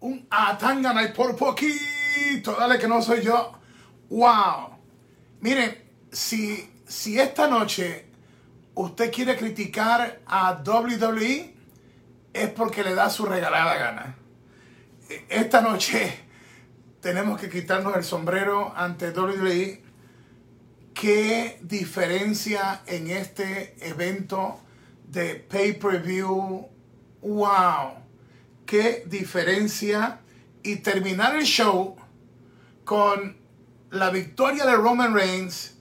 Un Atangana y por poquito. Dale que no soy yo. Wow. Miren, si, si esta noche usted quiere criticar a WWE, es porque le da su regalada gana. Esta noche tenemos que quitarnos el sombrero ante WWE. Qué diferencia en este evento de pay-per-view. Wow. Qué diferencia. Y terminar el show con la victoria de Roman Reigns.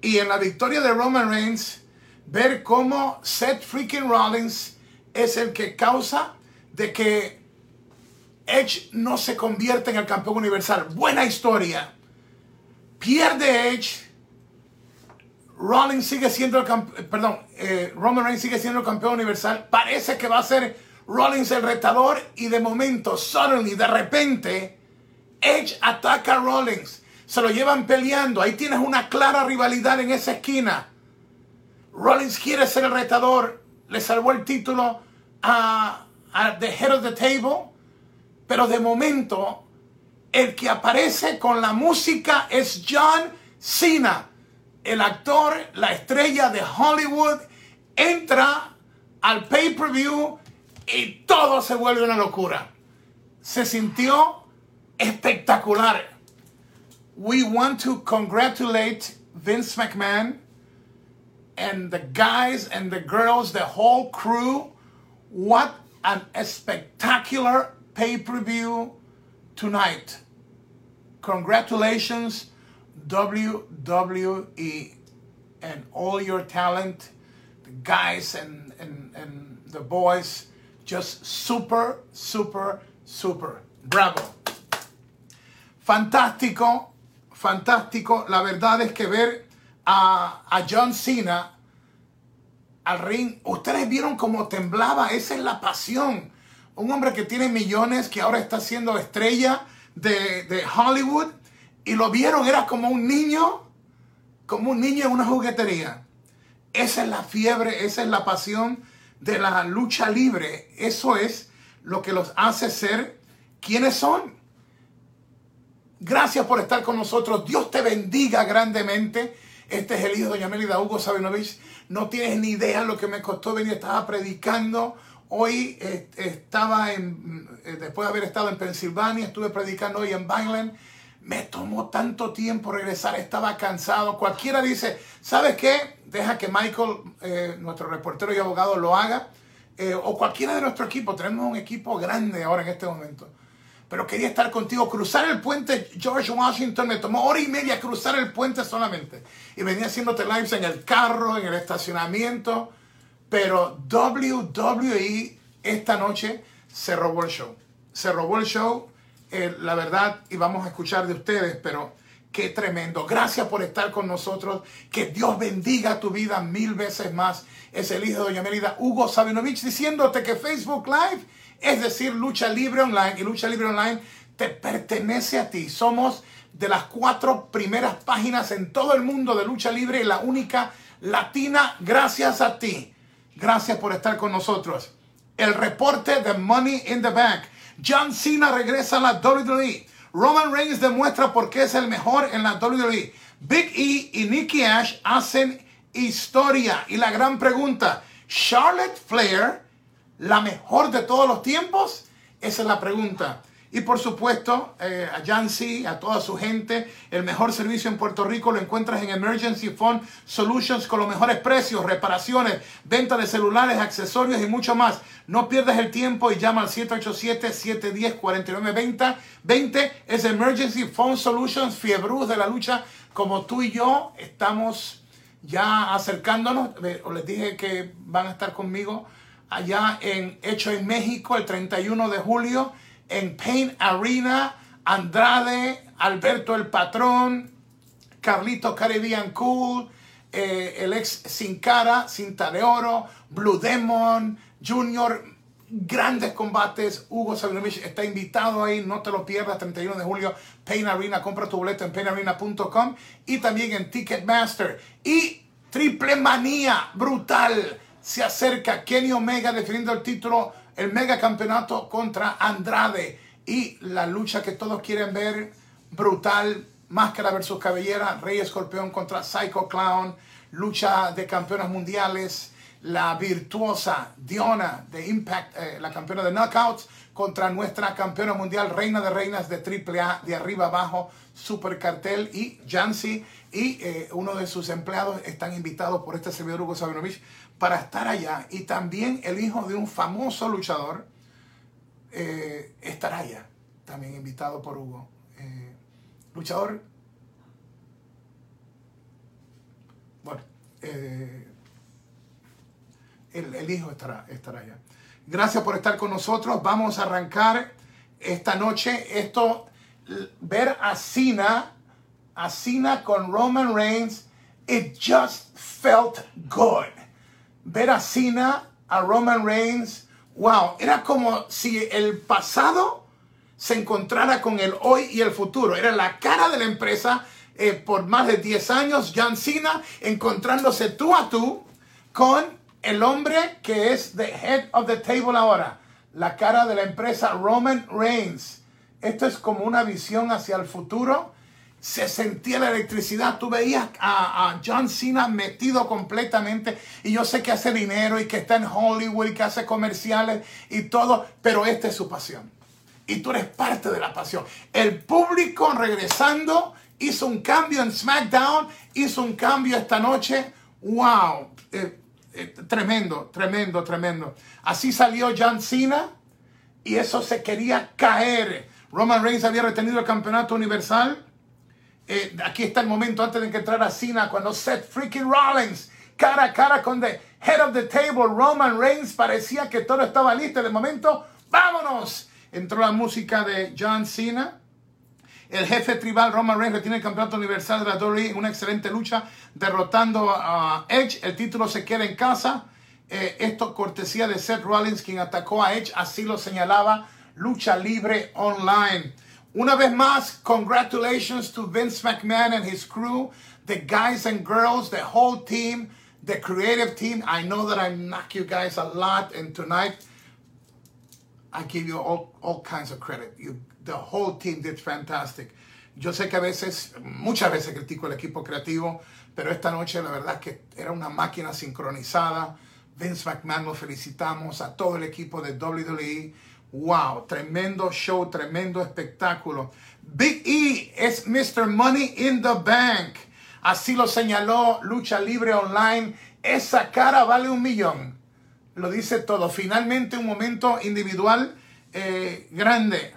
Y en la victoria de Roman Reigns, ver cómo Seth freaking Rollins es el que causa de que Edge no se convierte en el campeón universal. Buena historia. Pierde Edge. Rollins sigue siendo el campeón, perdón, eh, Roman Reigns sigue siendo el campeón universal. Parece que va a ser Rollins el retador y de momento, suddenly, de repente, Edge ataca a Rollins. Se lo llevan peleando. Ahí tienes una clara rivalidad en esa esquina. Rollins quiere ser el retador. Le salvó el título a, The Head of the Table. Pero de momento, el que aparece con la música es John Cena. El actor, la estrella de Hollywood, entra al pay-per-view y todo se vuelve una locura. Se sintió espectacular. We want to congratulate Vince McMahon and the guys and the girls, the whole crew. What an spectacular pay per view tonight. Congratulations, WWE, and all your talent, the guys and, and, and the boys. Just super, super, super. Bravo. Fantástico, fantástico. La verdad es que ver a, a John Cena al ring, ustedes vieron cómo temblaba. Esa es la pasión un hombre que tiene millones, que ahora está siendo estrella de, de, Hollywood, y lo vieron, era como un niño, como un niño en una juguetería. Esa es la fiebre, esa es la pasión de la lucha libre. Eso es lo que los hace ser quienes son. Gracias por estar con nosotros. Dios te bendiga grandemente. Este es el hijo de Doña Melida Hugo Sabinovich. No tienes ni idea lo que me costó venir. Estaba predicando Hoy eh, estaba en, eh, después de haber estado en Pensilvania, estuve predicando hoy en Vineland. Me tomó tanto tiempo regresar, estaba cansado. Cualquiera dice, ¿sabes qué? Deja que Michael, eh, nuestro reportero y abogado, lo haga. o cualquiera de nuestro equipo. Tenemos un equipo grande ahora en este momento. Pero quería estar contigo. Cruzar el puente George Washington me tomó hora y media cruzar el puente solamente. Y venía haciéndote lives en el carro, en el estacionamiento. Pero WWE esta noche se robó el show. Se robó el show, eh, la verdad, y vamos a escuchar de ustedes, pero qué tremendo. Gracias por estar con nosotros. Que Dios bendiga tu vida mil veces más. Es el hijo de Doña Melida, Hugo Sabinovich, diciéndote que Facebook Live, es decir, Lucha Libre Online, y Lucha Libre Online te pertenece a ti. Somos de las cuatro primeras páginas en todo el mundo de lucha libre y la única latina gracias a ti. Gracias por estar con nosotros. El reporte de Money in the Bank. John Cena regresa a la WWE. Roman Reigns demuestra por qué es el mejor en la WWE. Big E y Nikki Ash hacen historia. Y la gran pregunta, ¿Charlotte Flair la mejor de todos los tiempos? Esa es la pregunta. Y por supuesto, eh, a Jancy, a toda su gente, el mejor servicio en Puerto Rico lo encuentras en Emergency Phone Solutions con los mejores precios, reparaciones, venta de celulares, accesorios y mucho más. No pierdas el tiempo y llama al 787-710-4920. 20 es Emergency Phone Solutions, fiebruz de la lucha como tú y yo estamos ya acercándonos. Les dije que van a estar conmigo allá en Hecho en México el 31 de julio en Pain Arena, Andrade, Alberto el Patrón, Carlito Caribbean Cool, eh, el ex Sin Cara, Cinta de Oro, Blue Demon, Junior, grandes combates. Hugo Sabinovich está invitado ahí, no te lo pierdas, 31 de julio, Pain Arena, compra tu boleto en painarena.com y también en Ticketmaster. Y Triple Manía, brutal, se acerca Kenny Omega defendiendo el título el mega campeonato contra Andrade. y la lucha que todos quieren ver, brutal, máscara versus cabellera, Rey Escorpión contra Psycho Clown, lucha de campeonas mundiales, la virtuosa Diona de Impact, eh, la campeona de Knockouts, contra nuestra campeona mundial, reina de reinas de AAA, de arriba abajo, Super Cartel y Jancy y eh, uno de sus empleados están invitados por este servidor Hugo Sabinovich para estar allá. Y también el hijo de un famoso luchador eh, estará allá, también invitado por Hugo. luchador, bueno, el, hijo estará, estará allá. Gracias por estar con nosotros. Vamos a arrancar esta noche esto, ver a Cena, a Cena con Roman Reigns. It just felt good. Ver a Cena, a Roman Reigns. Wow, era como si el pasado se encontrara con el hoy y el futuro. Era la cara de la empresa eh, por más de 10 años, John Cena, encontrándose tú a tú con el hombre que es the head of the table ahora, la cara de la empresa Roman Reigns. Esto es como una visión hacia el futuro. Se sentía la electricidad. Tú veías a, John Cena metido completamente. Y yo sé que hace dinero y que está en Hollywood y que hace comerciales y todo. Pero esta es su pasión. Y tú eres parte de la pasión. El público regresando hizo un cambio en SmackDown. Hizo un cambio esta noche. ¡Wow! Eh, eh, tremendo, tremendo, tremendo. Así salió John Cena y eso se quería caer. Roman Reigns había retenido el campeonato universal. Eh, aquí está el momento antes de que entrara Cena cuando Seth freaking Rollins cara a cara con the head of the table Roman Reigns parecía que todo estaba listo. De momento, vámonos. Entró la música de John Cena. El jefe tribal Roman Reigns retiene el campeonato universal de la WWE en una excelente lucha derrotando a Edge. El título se queda en casa. Eh, esto cortesía de Seth Rollins quien atacó a Edge. Así lo señalaba Lucha Libre Online. Una vez más, congratulations to Vince McMahon and his crew, the guys and girls, the whole team, the creative team. I know that I knock you guys a lot, and tonight I give you all, all kinds of credit. You the whole team did fantastic. Yo sé que a veces, muchas veces critico el equipo creativo, pero esta noche la verdad es que era una máquina sincronizada. Vince McMahon lo felicitamos, a todo el equipo de WWE. Wow, tremendo show, tremendo espectáculo. Big E es Mr. Money in the Bank. Así lo señaló Lucha Libre Online. Esa cara vale un millón. Lo dice todo. Finalmente un momento individual eh, grande.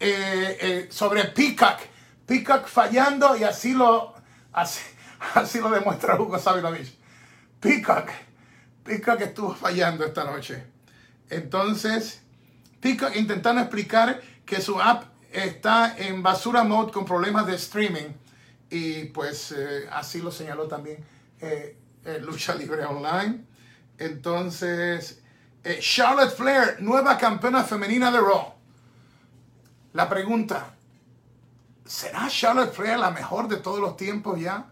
Eh, eh, sobre Peacock. Peacock fallando y así lo, así, lo demuestra Hugo Sabinovich. Peacock. Peacock estuvo fallando esta noche. Entonces, Peacock intentando explicar que su app está en basura mode con problemas de streaming. Y pues eh, así lo señaló también Lucha Libre Online. Entonces, Charlotte Flair, nueva campeona femenina de Raw. La pregunta, ¿será Charlotte Flair la mejor de todos los tiempos ya?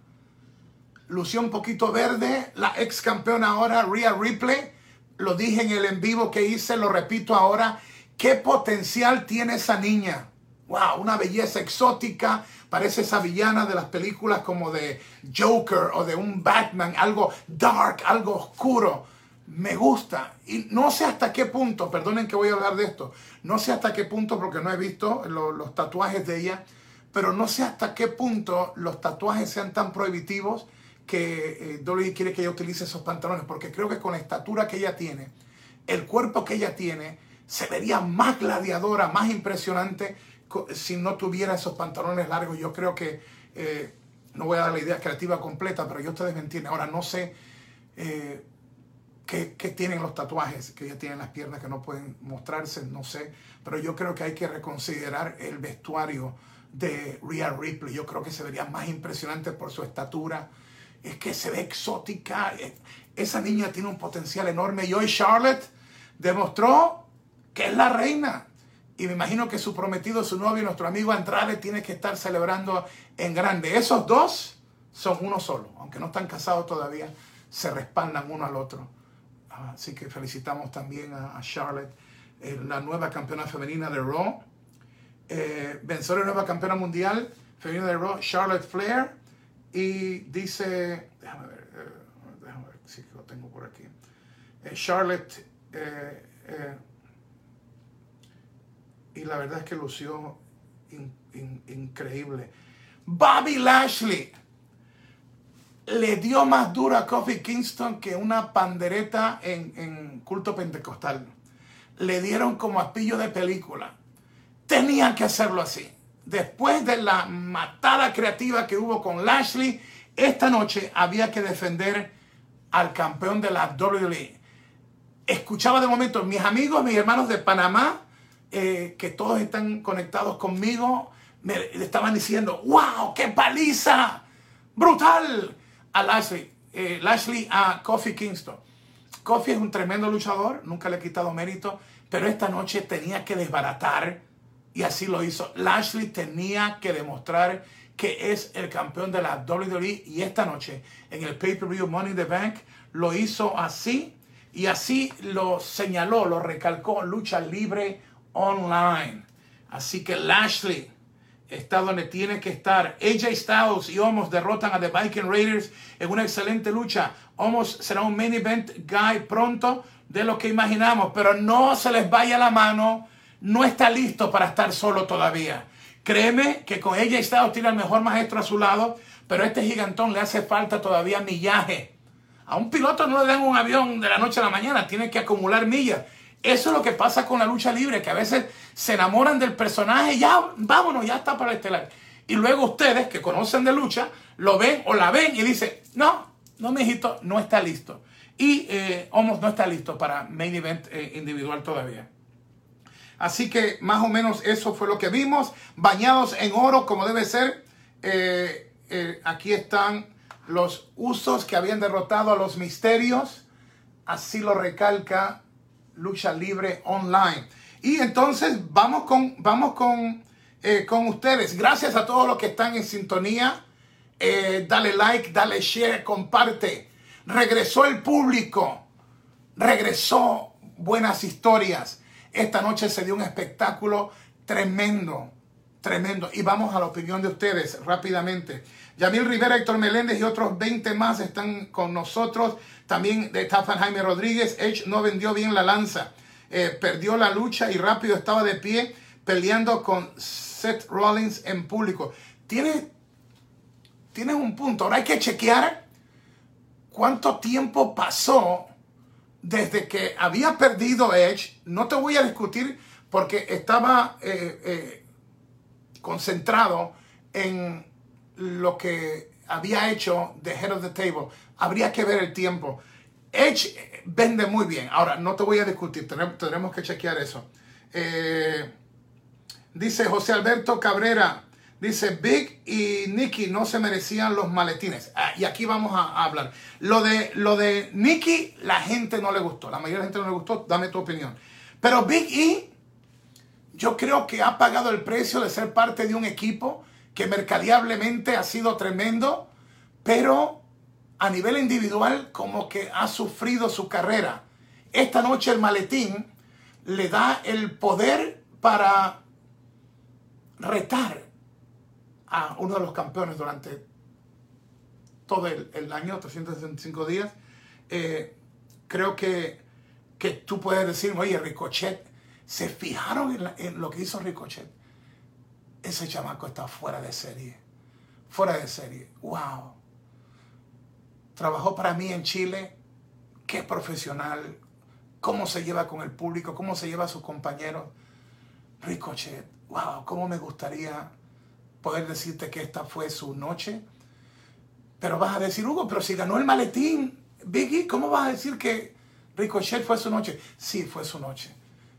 Lució un poquito verde, la ex campeona ahora, Rhea Ripley. Lo dije en el en vivo que hice, lo repito ahora. ¿Qué potencial tiene esa niña? Wow, una belleza exótica. Parece esa villana de las películas como de Joker o de un Batman, algo dark, algo oscuro me gusta. Y no sé hasta qué punto, perdonen que voy a hablar de esto, no sé hasta qué punto porque no he visto los tatuajes de ella, pero no sé hasta qué punto los tatuajes sean tan prohibitivos que eh, Dolly quiere que ella utilice esos pantalones, porque creo que con la estatura que ella tiene, el cuerpo que ella tiene, se vería más gladiadora, más impresionante si no tuviera esos pantalones largos. Yo creo que, eh, no voy a dar la idea creativa completa, pero yo ustedes me entienden. Ahora no sé. Eh, que, tienen los tatuajes, que ya tienen las piernas que no pueden mostrarse, no sé. Pero yo creo que hay que reconsiderar el vestuario de Rhea Ripley. Yo creo que se vería más impresionante por su estatura. Es que se ve exótica. Esa niña tiene un potencial enorme. Y hoy Charlotte demostró que es la reina. Y me imagino que su prometido, su novio, nuestro amigo Andrade, tiene que estar celebrando en grande. Esos dos son uno solo. Aunque no están casados todavía, se respaldan uno al otro. Así que felicitamos también a, Charlotte. eh, la nueva campeona femenina de Raw. Eh, vencedora nueva campeona mundial femenina de Raw, Charlotte Flair. Y dice, déjame ver, eh, déjame ver si lo tengo por aquí. Eh, Charlotte, y la verdad es que lució increíble. Bobby Lashley le dio más duro a Kofi Kingston que una pandereta en, culto pentecostal. Le dieron como a pillo de película. Tenían que hacerlo así. Después de la matada creativa que hubo con Lashley, esta noche había que defender al campeón de la WWE. Escuchaba de momento mis amigos, mis hermanos de Panamá, eh, que todos están conectados conmigo, me estaban diciendo, wow, qué paliza, brutal a Lashley, eh, Lashley a Kofi Kingston. Kofi es un tremendo luchador, nunca le he quitado mérito, pero esta noche tenía que desbaratar y así lo hizo. Lashley tenía que demostrar que es el campeón de la WWE y esta noche en el pay-per-view Money in the Bank lo hizo así y así lo señaló, lo recalcó lucha libre online. Así que Lashley está donde tiene que estar. AJ Styles y Omos derrotan a The Viking Raiders en una excelente lucha. Omos será un main event guy pronto de lo que imaginamos, pero no se les vaya la mano. No está listo para estar solo todavía. Créeme que con AJ Styles tiene el mejor maestro a su lado, pero a este gigantón le hace falta todavía millaje. A un piloto no le dan un avión de la noche a la mañana, tiene que acumular millas. Eso es lo que pasa con la lucha libre, que a veces se enamoran del personaje, ya, vámonos, ya está para el estelar. Y luego ustedes que conocen de lucha, lo ven o la ven y dicen, no, no, mijito, no está listo. Y eh, no está listo para main event eh, individual todavía. Así que más o menos eso fue lo que vimos. Bañados en oro como debe ser. Eh, eh, aquí están los usos que habían derrotado a los misterios. Así lo recalca Lucha Libre Online. Y entonces vamos con, vamos con, eh, con ustedes. Gracias a todos los que están en sintonía. Eh, dale like, dale share, comparte. Regresó el público. Regresó buenas historias. Esta noche se dio un espectáculo tremendo, tremendo. Y vamos a la opinión de ustedes rápidamente. Yamil Rivera, Héctor Meléndez y otros 20 más están con nosotros. También Stefan Jaime Rodríguez. Edge no vendió bien la lanza. Eh, perdió la lucha y rápido estaba de pie peleando con Seth Rollins en público. Tiene, tiene un punto. Ahora hay que chequear cuánto tiempo pasó desde que había perdido Edge. No te voy a discutir porque estaba eh, eh, concentrado en lo que había hecho The Head of the Table. Habría que ver el tiempo. Edge vende muy bien. Ahora, no te voy a discutir, tendremos que chequear eso. Eh, dice José Alberto Cabrera, dice Big y Nicky no se merecían los maletines. Ah, y aquí vamos a, hablar. Lo de, lo de Nicky, la gente no le gustó. La mayoría de la gente no le gustó. Dame tu opinión. Pero Big E, yo creo que ha pagado el precio de ser parte de un equipo que mercadiablemente ha sido tremendo, pero a nivel individual como que ha sufrido su carrera. Esta noche el maletín le da el poder para retar a uno de los campeones durante todo el, año, 365 días. Eh, creo que, que, tú puedes decir, oye, Ricochet, ¿se fijaron en lo que hizo Ricochet? Ese chamaco está fuera de serie. Fuera de serie. Wow. Trabajó para mí en Chile. Qué profesional. Cómo se lleva con el público. Cómo se lleva a sus compañeros. Ricochet. Wow. Cómo me gustaría poder decirte que esta fue su noche. Pero vas a decir, Hugo, pero si ganó el maletín, Biggie, ¿cómo vas a decir que Ricochet fue su noche? Sí, fue su noche.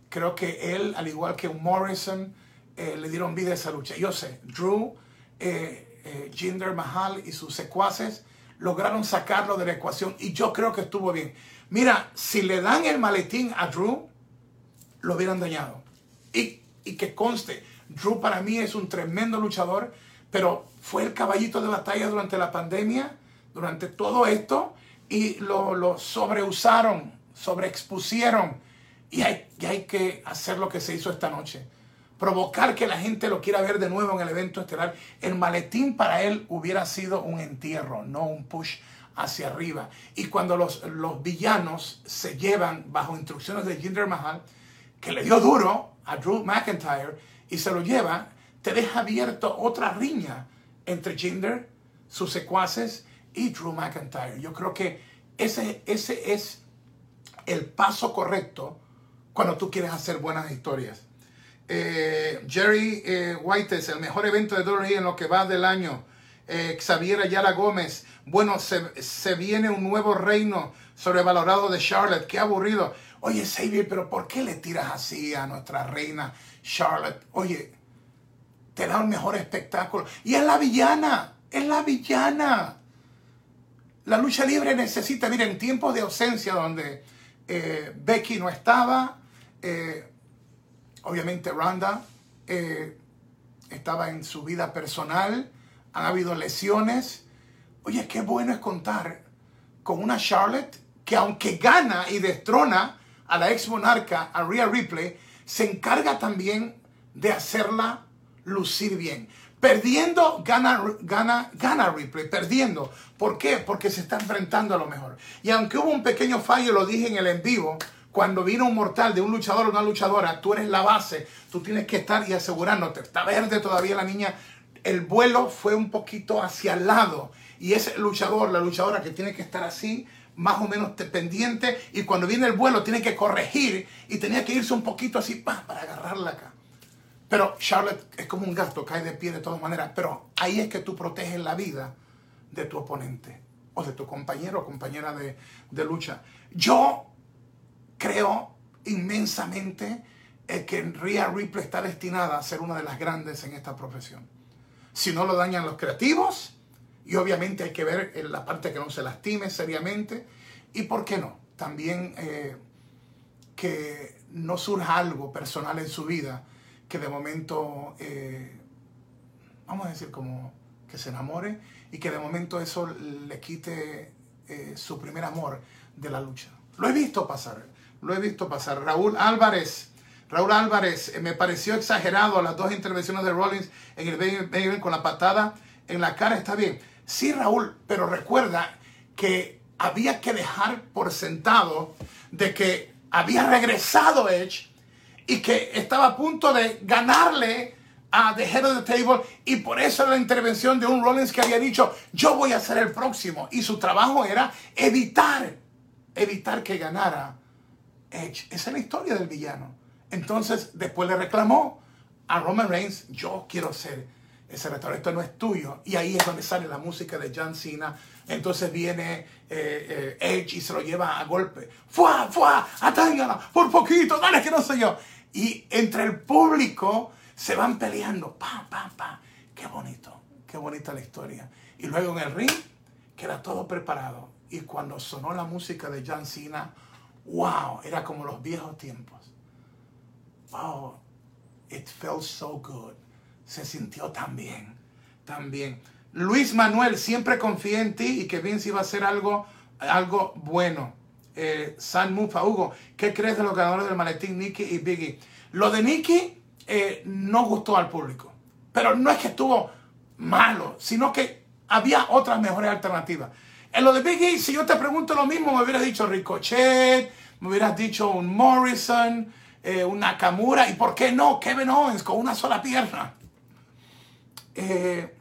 Creo que él, al igual que Morrison, eh, le dieron vida a esa lucha. Yo sé, Drew, eh, eh, Jinder Mahal y sus secuaces lograron sacarlo de la ecuación y yo creo que estuvo bien. Mira, si le dan el maletín a Drew, lo hubieran dañado. Y, y que conste, Drew para mí es un tremendo luchador, pero fue el caballito de batalla durante la pandemia, durante todo esto, y lo, lo sobreusaron, sobreexpusieron Y hay, y hay que hacer lo que se hizo esta noche. Provocar que la gente lo quiera ver de nuevo en el evento estelar. El maletín para él hubiera sido un entierro, no un push hacia arriba. Y cuando los, los villanos se llevan bajo instrucciones de Jinder Mahal, que le dio duro a Drew McIntyre y se lo lleva, te deja abierto otra riña entre Jinder, sus secuaces y Drew McIntyre. Yo creo que ese, ese es el paso correcto cuando tú quieres hacer buenas historias. Eh, Jerry eh, White es el mejor evento de WWE en lo que va del año. Eh, Xavier Ayala Gómez, bueno, se, viene un nuevo reino sobrevalorado de Charlotte, qué aburrido. Oye, Xavier, pero ¿por qué le tiras así a nuestra reina Charlotte? Oye, te da un mejor espectáculo. Y es la villana, es la villana. La lucha libre necesita, miren, en tiempos de ausencia donde eh, Becky no estaba, obviamente Ronda eh, estaba en su vida personal, han habido lesiones. Oye, qué bueno es contar con una Charlotte que aunque gana y destrona a la ex monarca, a Rhea Ripley, se encarga también de hacerla lucir bien. Perdiendo, gana, gana, gana Ripley, perdiendo. ¿Por qué? Porque se está enfrentando a lo mejor. Y aunque hubo un pequeño fallo, lo dije en el en vivo, cuando vino un mortal de un luchador o una luchadora, tú eres la base, tú tienes que estar y asegurándote. Está verde todavía la niña. El vuelo fue un poquito hacia el lado. Y ese luchador, la luchadora que tiene que estar así, más o menos pendiente. Y cuando viene el vuelo, tiene que corregir y tenía que irse un poquito así para agarrarla acá. Pero Charlotte es como un gato, cae de pie de todas maneras. Pero ahí es que tú proteges la vida de tu oponente o de tu compañero o compañera de lucha. Yo creo inmensamente que Rhea Ripley está destinada a ser una de las grandes en esta profesión. Si no lo dañan los creativos, y obviamente hay que ver en la parte que no se lastime seriamente, y por qué no, también eh, que no surja algo personal en su vida que de momento, eh, vamos a decir como que se enamore y que de momento eso le quite eh, su primer amor de la lucha. Lo he visto pasar, lo he visto pasar. Raúl Álvarez, Raúl Álvarez, eh, me pareció exagerado las dos intervenciones de Rollins en el baby con la patada en la cara, está bien. Sí, Raúl, pero recuerda que había que dejar por sentado de que había regresado Edge y que estaba a punto de ganarle a The Head of the Table y por eso la intervención de un Rollins que había dicho yo voy a ser el próximo y su trabajo era evitar evitar que ganara Edge esa es la historia del villano entonces después le reclamó a Roman Reigns yo quiero ser ese restaurante esto no es tuyo y ahí es donde sale la música de John Cena entonces viene eh, eh, Edge y se lo lleva a golpe ¡Fua, fua! ¡Atángala! ¡Por poquito! ¡Dale que no sé yo! Y entre el público se van peleando. ¡Pam, pam, pam! ¡Qué bonito! ¡Qué bonita la historia! Y luego en el ring queda todo preparado. Y cuando sonó la música de John Cena, ¡wow! Era como los viejos tiempos. ¡Wow! It felt so good. Se sintió tan bien, tan bien. Luis Manuel, siempre confié en ti y que Vince iba a hacer algo, algo bueno eh, San Mufa. Hugo, ¿qué crees de los ganadores del maletín, Nicky y Biggie? Lo de Nicky eh, no gustó al público, pero no es que estuvo malo, sino que había otras mejores alternativas. En lo de Biggie, si yo te pregunto lo mismo, me hubieras dicho Ricochet, me hubieras dicho un Morrison, eh, un Nakamura, y por qué no Kevin Owens con una sola pierna. Eh,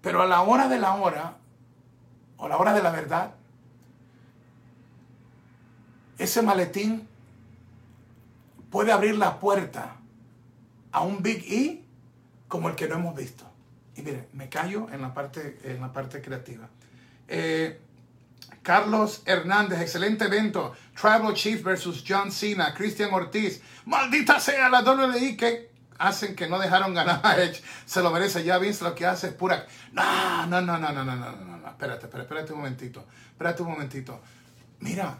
pero a la hora de la hora, o a la hora de la verdad, ese maletín puede abrir la puerta a un Big E como el que no hemos visto. Y mire, me callo en la parte, en la parte creativa. Eh, Carlos Hernández, excelente evento. Tribal Chief versus John Cena, Christian Ortiz. Maldita sea la WWE que hacen que no dejaron ganar a Edge. Se lo merece. Ya Vince lo que hace es pura. No, no, no, no, no, no, no, no. no. Espérate, espérate, espérate un momentito. Espérate un momentito. Mira,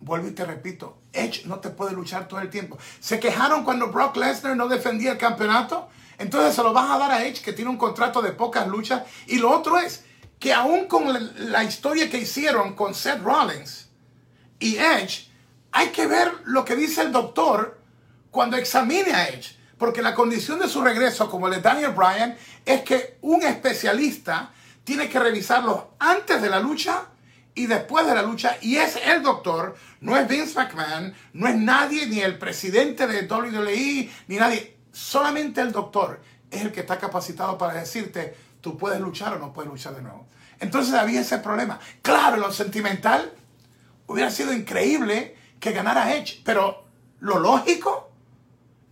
vuelvo y te repito, Edge no te puede luchar todo el tiempo. Se quejaron cuando Brock Lesnar no defendía el campeonato. Entonces se lo vas a dar a Edge que tiene un contrato de pocas luchas. Y lo otro es, que aún con la, historia que hicieron con Seth Rollins y Edge, hay que ver lo que dice el doctor cuando examine a Edge. Porque la condición de su regreso, como el de Daniel Bryan, es que un especialista tiene que revisarlo antes de la lucha y después de la lucha. Y es el doctor, no es Vince McMahon, no es nadie, ni el presidente de WWE, ni nadie. Solamente el doctor es el que está capacitado para decirte, tú puedes luchar o no puedes luchar de nuevo. Entonces había ese problema. Claro, lo sentimental hubiera sido increíble que ganara Edge, pero lo lógico,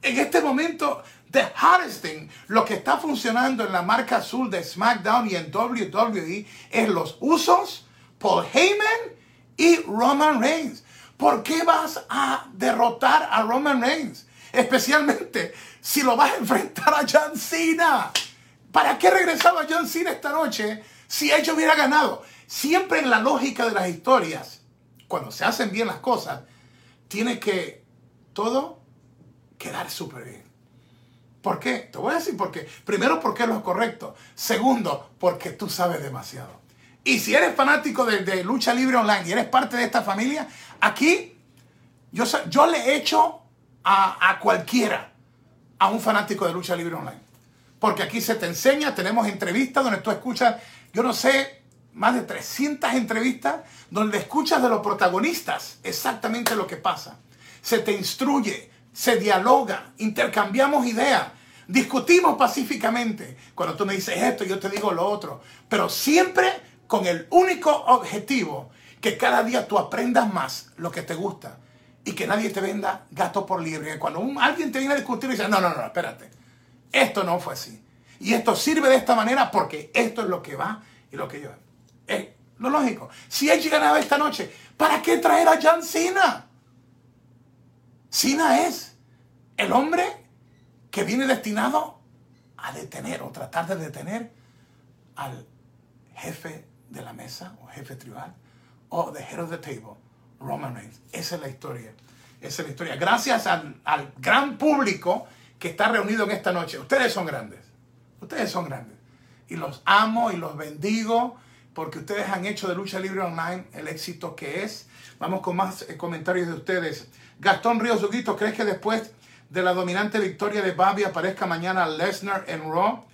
en este momento, The hardest lo que está funcionando en la marca azul de SmackDown y en WWE es los usos, Paul Heyman y Roman Reigns. ¿Por qué vas a derrotar a Roman Reigns? Especialmente si lo vas a enfrentar a John Cena. ¿Para qué regresaba John Cena esta noche si ellos hubiera ganado? Siempre en la lógica de las historias, cuando se hacen bien las cosas, tiene que todo quedar súper bien. ¿Por qué? Te voy a decir por qué. Primero, porque es lo correcto. Segundo, porque tú sabes demasiado. Y si eres fanático de, lucha libre online y eres parte de esta familia, aquí yo, yo le he hecho a, a cualquiera a un fanático de lucha libre online. Porque aquí se te enseña, tenemos entrevistas donde tú escuchas, yo no sé, más de 300 entrevistas donde escuchas de los protagonistas exactamente lo que pasa. Se te instruye, se dialoga, intercambiamos ideas, discutimos pacíficamente. Cuando tú me dices esto, yo te digo lo otro. Pero siempre con el único objetivo que cada día tú aprendas más lo que te gusta y que nadie te venda gato por libre. Cuando alguien te viene a discutir y dice, no, no, no, espérate, esto no fue así. Y esto sirve de esta manera porque esto es lo que va y lo que yo. Es lo lógico. Si él ganaba esta noche, ¿para qué traer a John Cena? Cena es el hombre que viene destinado a detener o tratar de detener al jefe de la mesa o jefe tribal o the head of the table, Roman Reigns. Esa es la historia. Esa es la historia. Gracias al, al gran público que está reunido en esta noche. Ustedes son grandes. Ustedes son grandes. Y los amo y los bendigo porque ustedes han hecho de Lucha Libre Online el éxito que es. Vamos con más eh, comentarios de ustedes. Gastón Ríos Huguito, ¿crees que después de la dominante victoria de Babi aparezca mañana Lesnar en Raw?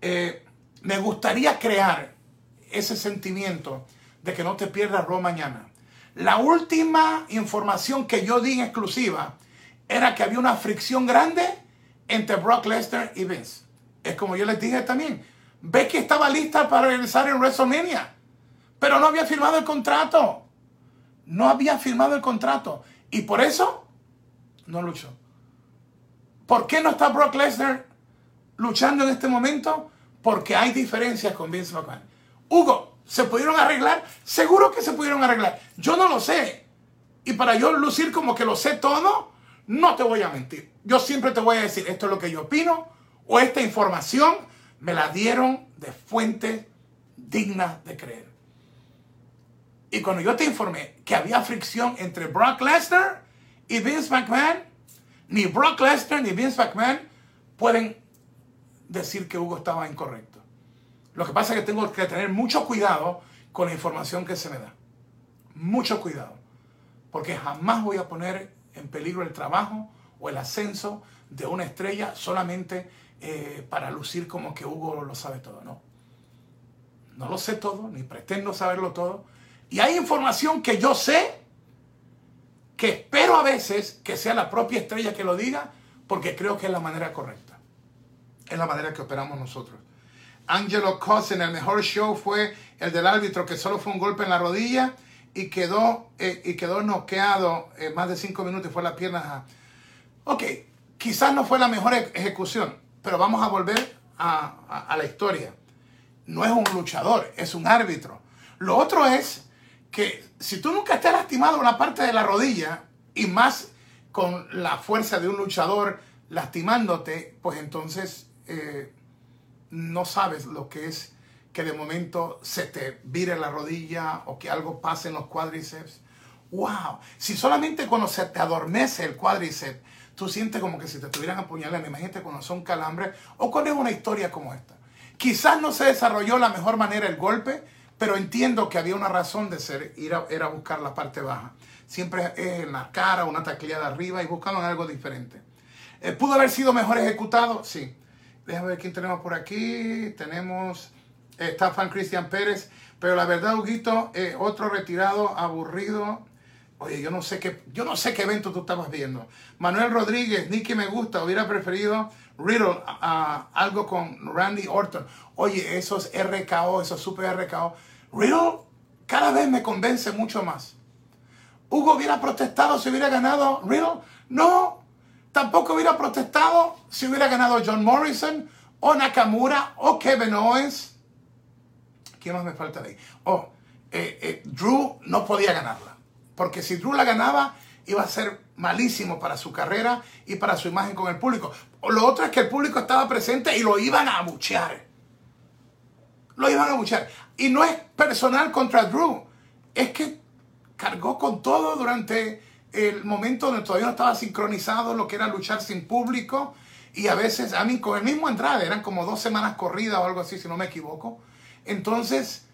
Eh, me gustaría crear ese sentimiento de que no te pierdas Raw mañana. La última información que yo di en exclusiva era que había una fricción grande entre Brock Lesnar y Vince. Es como yo les dije también. Becky estaba lista para regresar en WrestleMania, pero no había firmado el contrato. No había firmado el contrato. Y por eso no luchó. ¿Por qué no está Brock Lesnar luchando en este momento? Porque hay diferencias con Vince McMahon. Hugo, ¿se pudieron arreglar? Seguro que se pudieron arreglar. Yo no lo sé. Y para yo lucir como que lo sé todo, no te voy a mentir. Yo siempre te voy a decir, esto es lo que yo opino, o esta información me la dieron de fuentes dignas de creer. Y cuando yo te informé que había fricción entre Brock Lesnar y Vince McMahon, ni Brock Lesnar ni Vince McMahon pueden decir que Hugo estaba incorrecto. Lo que pasa es que tengo que tener mucho cuidado con la información que se me da. Mucho cuidado. Porque jamás voy a poner en peligro el trabajo o el ascenso de una estrella solamente eh, para lucir como que Hugo lo sabe todo. No. No lo sé todo, ni pretendo saberlo todo. Y hay información que yo sé, que espero a veces que sea la propia estrella que lo diga, porque creo que es la manera correcta. Es la manera que operamos nosotros. Angelo Cousin, el mejor show fue el del árbitro que solo fue un golpe en la rodilla y quedó, eh, y quedó noqueado eh, más de cinco minutos y fue la pierna. Ok, quizás no fue la mejor ejecución, pero vamos a volver a, la historia. No es un luchador, es un árbitro. Lo otro es que si tú nunca te has lastimado una parte de la rodilla y más con la fuerza de un luchador lastimándote, pues entonces eh, no sabes lo que es que de momento se te vire la rodilla o que algo pase en los cuádriceps. ¡Wow! Si solamente cuando se te adormece el cuádriceps tú sientes como que si te estuvieran apuñalando. Imagínate cuando son calambres o cuando es una historia como esta. Quizás no se desarrolló la mejor manera el golpe, pero entiendo que había una razón de ser, ir a, ir a buscar la parte baja. siempre es en la cara, una tacleada arriba y buscaban algo diferente. Eh, ¿Pudo haber sido mejor ejecutado? Sí. Déjame ver quién tenemos por aquí. Tenemos eh, Stefan Cristian Pérez. Pero la verdad, Huguito, eh, otro retirado, aburrido. Oye, yo no sé qué, yo no sé qué evento tú estabas viendo. Manuel Rodríguez, Nicky me gusta, hubiera preferido Riddle a, algo con Randy Orton. Oye, esos RKO, esos super RKO. Riddle cada vez me convence mucho más. Hugo hubiera protestado si hubiera ganado Riddle. No, tampoco hubiera protestado si hubiera ganado John Morrison o Nakamura o Kevin Owens. ¿Quién más me falta de ahí? Oh, eh, eh, Drew no podía ganarla. Porque si Drew la ganaba, iba a ser malísimo para su carrera y para su imagen con el público. Lo otro es que el público estaba presente y lo iban a abuchear. Lo iban a abuchear. Y no es personal contra Drew. Es que cargó con todo durante el momento donde todavía no estaba sincronizado lo que era luchar sin público. Y a veces, a mí con el mismo entrada, eran como dos semanas corridas o algo así, si no me equivoco. Entonces,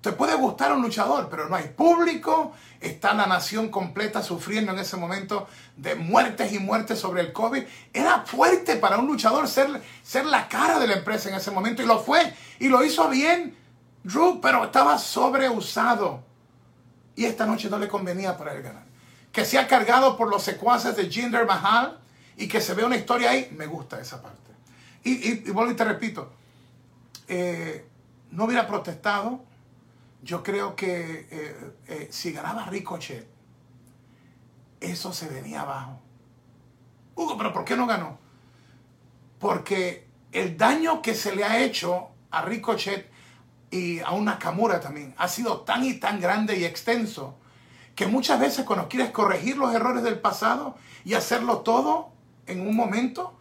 te puede gustar un luchador, pero no hay público, está la nación completa sufriendo en ese momento de muertes y muertes sobre el COVID. Era fuerte para un luchador ser, ser la cara de la empresa en ese momento y lo fue y lo hizo bien Drew, pero estaba sobreusado. Y esta noche no le convenía para él ganar. Que sea cargado por los secuaces de Jinder Mahal y que se vea una historia ahí, me gusta esa parte. Y, y, y te repito, eh, no hubiera protestado. Yo creo que eh, eh, si ganaba Ricochet, eso se venía abajo. Hugo, pero ¿por qué no ganó? Porque el daño que se le ha hecho a Ricochet y a una Nakamura también ha sido tan y tan grande y extenso que muchas veces cuando quieres corregir los errores del pasado y hacerlo todo en un momento,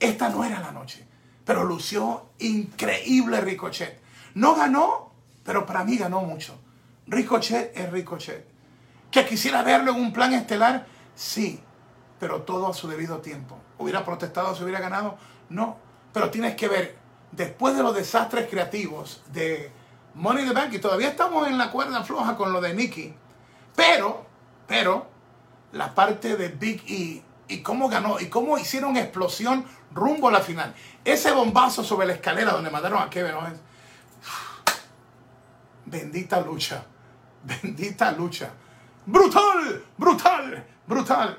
esta no era la noche. Pero lució increíble Ricochet. No ganó, pero para mí ganó mucho. Ricochet es Ricochet. Que quisiera verlo en un plan estelar, sí, pero todo a su debido tiempo. ¿Hubiera protestado si hubiera ganado? No, pero tienes que ver después de los desastres creativos de Money the Bank, y todavía estamos en la cuerda floja con lo de Nicky, pero, pero, la parte de Big E y cómo ganó y cómo hicieron explosión rumbo a la final. Ese bombazo sobre la escalera donde mandaron a Kevin Owens. Bendita lucha. Bendita lucha. Brutal, brutal, brutal.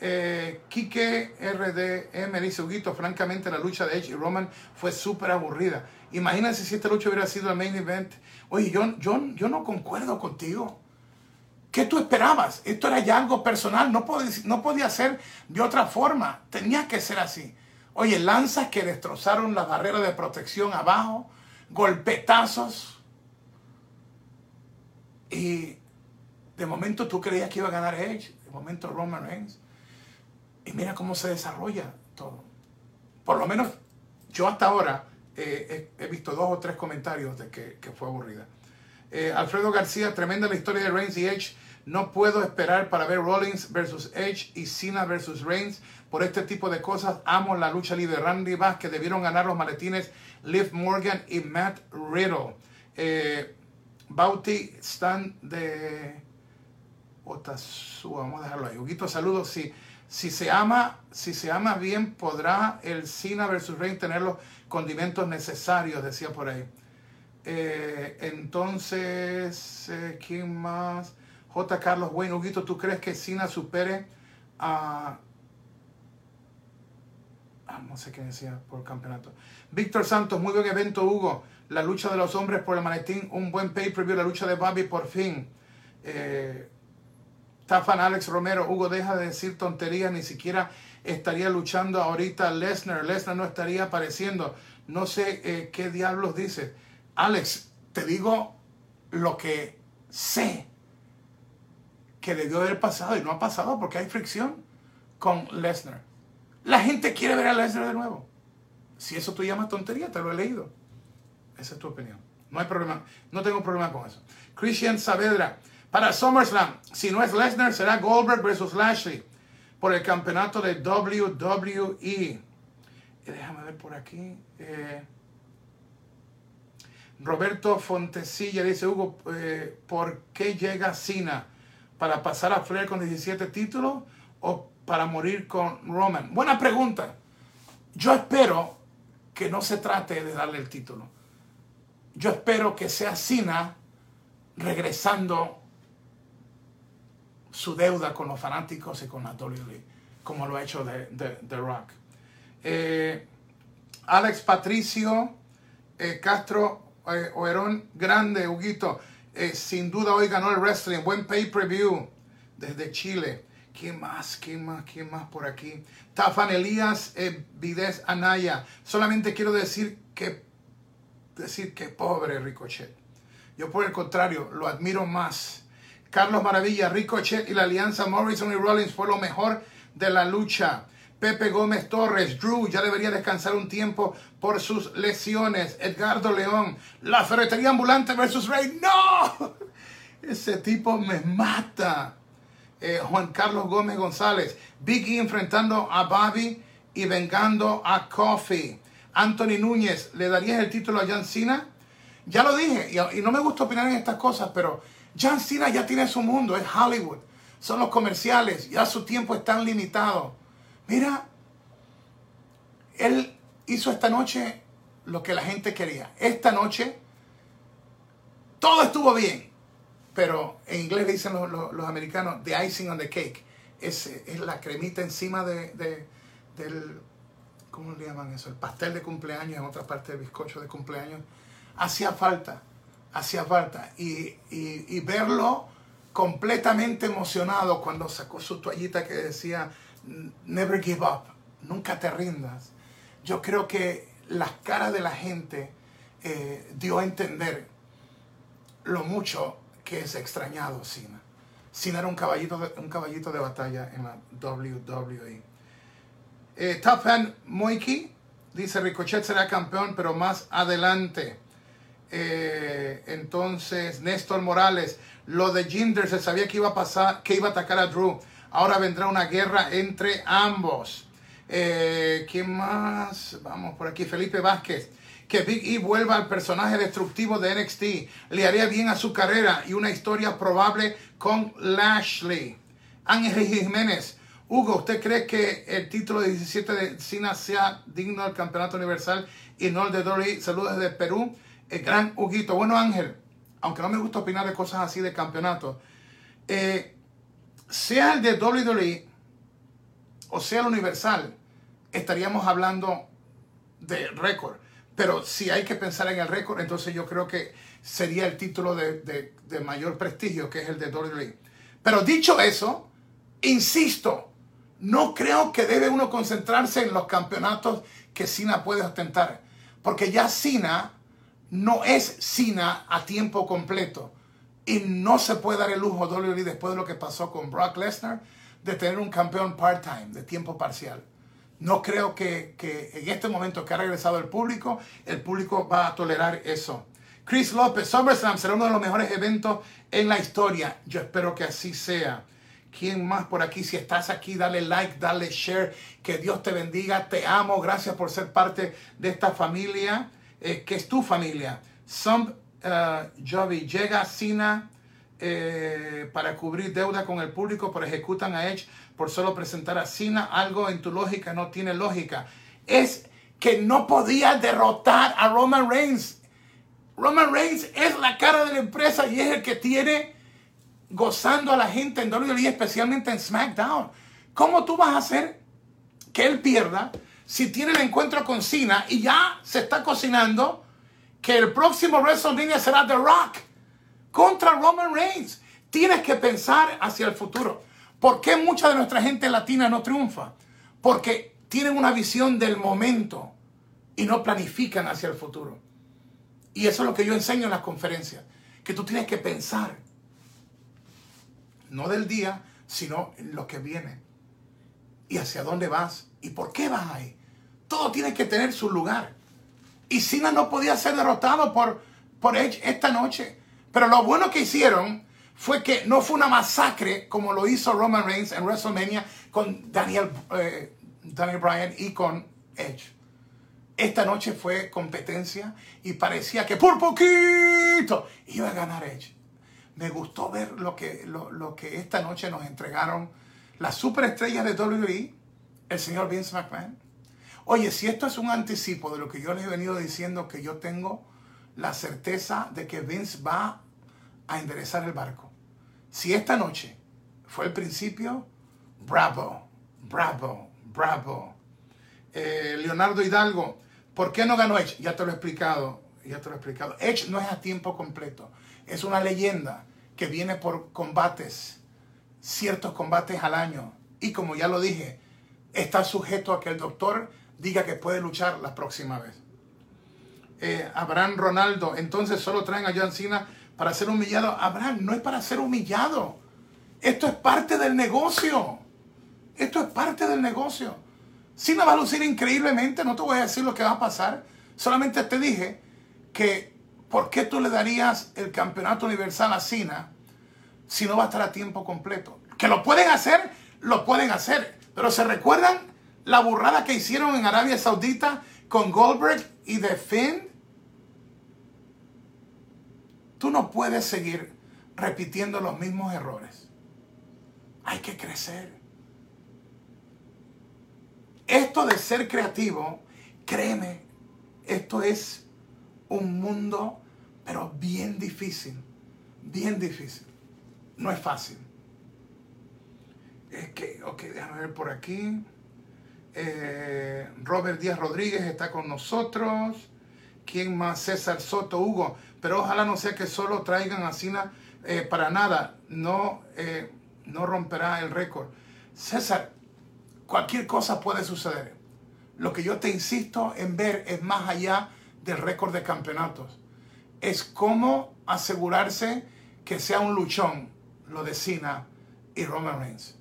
Eh, Kike RDM dice, Huguito, francamente la lucha de Edge y Roman fue súper aburrida. Imagínense si esta lucha hubiera sido el main event. Oye, yo, yo, yo no concuerdo contigo. ¿Qué tú esperabas? Esto era ya algo personal, no podía, no podía ser de otra forma, tenía que ser así. Oye, lanzas que destrozaron las barreras de protección abajo, golpetazos. Y de momento tú creías que iba a ganar Edge, de momento Roman Reigns. Y mira cómo se desarrolla todo. Por lo menos yo hasta ahora eh, he, visto dos o tres comentarios de que, fue aburrida. Eh, Alfredo García, tremenda la historia de Reigns y Edge. No puedo esperar para ver Rollins versus Edge y Cena versus Reigns. Por este tipo de cosas, amo la lucha libre. Randy que debieron ganar los maletines Liv Morgan y Matt Riddle. Eh, Bauti Stan de Otasu, vamos a dejarlo ahí. Huguito, saludos. Sí. Si se ama, si se ama bien, podrá el Cena versus Reigns tener los condimentos necesarios, decía por ahí. Eh, entonces, eh, ¿quién más? J. Carlos Wayne, Huguito, ¿tú crees que Cena supere a... Ah, no sé qué decía por campeonato. Víctor Santos, muy buen evento, Hugo. La lucha de los hombres por el maletín, un buen pay-per-view, la lucha de Bobby por fin. Eh, Tafan Alex Romero, Hugo, deja de decir tonterías, ni siquiera estaría luchando ahorita Lesnar, Lesnar no estaría apareciendo, no sé eh, qué diablos dice. Alex, te digo lo que sé que debió haber pasado y no ha pasado porque hay fricción con Lesnar. La gente quiere ver a Lesnar de nuevo. Si eso tú llamas tontería, te lo he leído. Esa es tu opinión. No hay problema, no tengo problema con eso. Christian Saavedra, para SummerSlam, si no es Lesnar, será Goldberg versus Lashley por el campeonato de WWE. Déjame ver por aquí. Eh, Roberto Fontesilla dice, Hugo, eh, ¿por qué llega Cena? para pasar a Flair con 17 títulos o para morir con Roman? Buena pregunta. Yo espero que no se trate de darle el título. Yo espero que sea Cena regresando su deuda con los fanáticos y con la WWE, como lo ha hecho The, Rock. Eh, Alex Patricio eh, Castro eh, Oerón Grande, Huguito, sin duda hoy ganó el wrestling, buen pay-per-view desde Chile. ¿Quién más? ¿Quién más? ¿Quién más por aquí? Tafan Elías eh, Vides Anaya. Solamente quiero decir que, decir que pobre Ricochet. Yo por el contrario, lo admiro más. Carlos Maravilla, Ricochet y la alianza Morrison y Rollins fue lo mejor de la lucha. Pepe Gómez Torres, Drew ya debería descansar un tiempo por sus lesiones. Edgardo León, la ferretería ambulante versus Rey. ¡No! Ese tipo me mata. Eh, Juan Carlos Gómez González, Biggie enfrentando a Bobby y vengando a Coffee. Anthony Núñez, ¿le darías el título a John Cena? Ya lo dije, y, no me gusta opinar en estas cosas, pero John Cena ya tiene su mundo, es Hollywood, son los comerciales, ya su tiempo es tan limitado. Mira, él hizo esta noche lo que la gente quería. Esta noche todo estuvo bien. Pero en inglés dicen los, americanos, the icing on the cake. Es, es la cremita encima de, del, ¿cómo le llaman eso? El pastel de cumpleaños, en otra parte del bizcocho de cumpleaños. Hacía falta, hacía falta. Y, y, verlo completamente emocionado cuando sacó su toallita que decía, never give up, nunca te rindas. Yo creo que las caras de la gente eh, dio a entender lo mucho que es extrañado Cena. Cena era un caballito de, un caballito de batalla en la WWE. Eh, Top Fan Moiki dice Ricochet será campeón, pero más adelante. Eh, entonces, Néstor Morales, lo de Jinder se sabía que iba a pasar, que iba a atacar a Drew. Ahora vendrá una guerra entre ambos. Eh, ¿Quién más? Vamos por aquí, Felipe Vázquez que Big E vuelva al personaje destructivo de NXT. Le haría bien a su carrera y una historia probable con Lashley. Ángel Jiménez. Hugo, ¿usted cree que el título de 17 de Cena sea digno del campeonato universal y no el de Dory? Saludos desde Perú. El gran Huguito. Bueno, Ángel, aunque no me gusta opinar de cosas así de campeonato, eh, sea el de WWE o sea el universal, estaríamos hablando de récord. Pero si hay que pensar en el récord, entonces yo creo que sería el título de, mayor prestigio, que es el de WWE. Pero dicho eso, insisto, no creo que debe uno concentrarse en los campeonatos que Cena puede ostentar. Porque ya Cena no es Cena a tiempo completo. Y no se puede dar el lujo WWE después de lo que pasó con Brock Lesnar de tener un campeón part-time, de tiempo parcial. No creo que, en este momento que ha regresado el público, el público va a tolerar eso. Chris López, SummerSlam será uno de los mejores eventos en la historia. Yo espero que así sea. ¿Quién más por aquí? Si estás aquí, dale like, dale share. Que Dios te bendiga. Te amo. Gracias por ser parte de esta familia, eh, que es tu familia. Some uh, Jovi llega Sina eh, para cubrir deuda con el público, pero ejecutan a Edge por solo presentar a Cena. Algo en tu lógica no tiene lógica. Es que no podía derrotar a Roman Reigns. Roman Reigns es la cara de la empresa y es el que tiene gozando a la gente en WWE, especialmente en SmackDown. ¿Cómo tú vas a hacer que él pierda si tiene el encuentro con Cena y ya se está cocinando que el próximo WrestleMania será The Rock contra Roman Reigns? Tienes que pensar hacia el futuro. ¿Por qué mucha de nuestra gente latina no triunfa? Porque tienen una visión del momento y no planifican hacia el futuro. Y eso es lo que yo enseño en las conferencias, que tú tienes que pensar, no del día, sino en lo que viene. Y hacia dónde vas y por qué vas ahí. Todo tiene que tener su lugar. Y Cena no podía ser derrotado por, por Edge esta noche. Pero lo bueno que hicieron fue que no fue una masacre como lo hizo Roman Reigns en WrestleMania con Daniel, eh, Daniel Bryan y con Edge. Esta noche fue competencia y parecía que por poquito iba a ganar Edge. Me gustó ver lo que, lo, lo que esta noche nos entregaron las superestrellas de WWE, el señor Vince McMahon. Oye, si esto es un anticipo de lo que yo les he venido diciendo, que yo tengo la certeza de que Vince va a enderezar el barco. Si esta noche fue el principio, bravo, bravo, bravo. Eh, Leonardo Hidalgo, ¿por qué no ganó Edge? Ya te lo he explicado, ya te lo he explicado. Edge no es a tiempo completo, es una leyenda que viene por combates, ciertos combates al año. Y como ya lo dije, está sujeto a que el doctor diga que puede luchar la próxima vez. Eh, Abraham Ronaldo, entonces solo traen a John Cena para ser humillado. Abraham, no es para ser humillado. Esto es parte del negocio. Esto es parte del negocio. Cena va a lucir increíblemente, no te voy a decir lo que va a pasar. Solamente te dije que ¿por qué tú le darías el campeonato universal a Cena si no va a estar a tiempo completo? Que lo pueden hacer, lo pueden hacer. Pero ¿se recuerdan la burrada que hicieron en Arabia Saudita con Goldberg y The Finn? Tú no puedes seguir repitiendo los mismos errores. Hay que crecer. Esto de ser creativo, créeme, esto es un mundo, pero bien difícil. Bien difícil. No es fácil. Es que, ok, déjame ver por aquí. Eh, Robert Díaz Rodríguez está con nosotros. ¿Quién más? César Soto, Hugo. Pero ojalá no sea que solo traigan a eh, para nada. No, eh, no romperá el récord. César, cualquier cosa puede suceder. Lo que yo te insisto en ver es más allá del récord de campeonatos. Es cómo asegurarse que sea un luchón lo de Cena y Roman Reigns.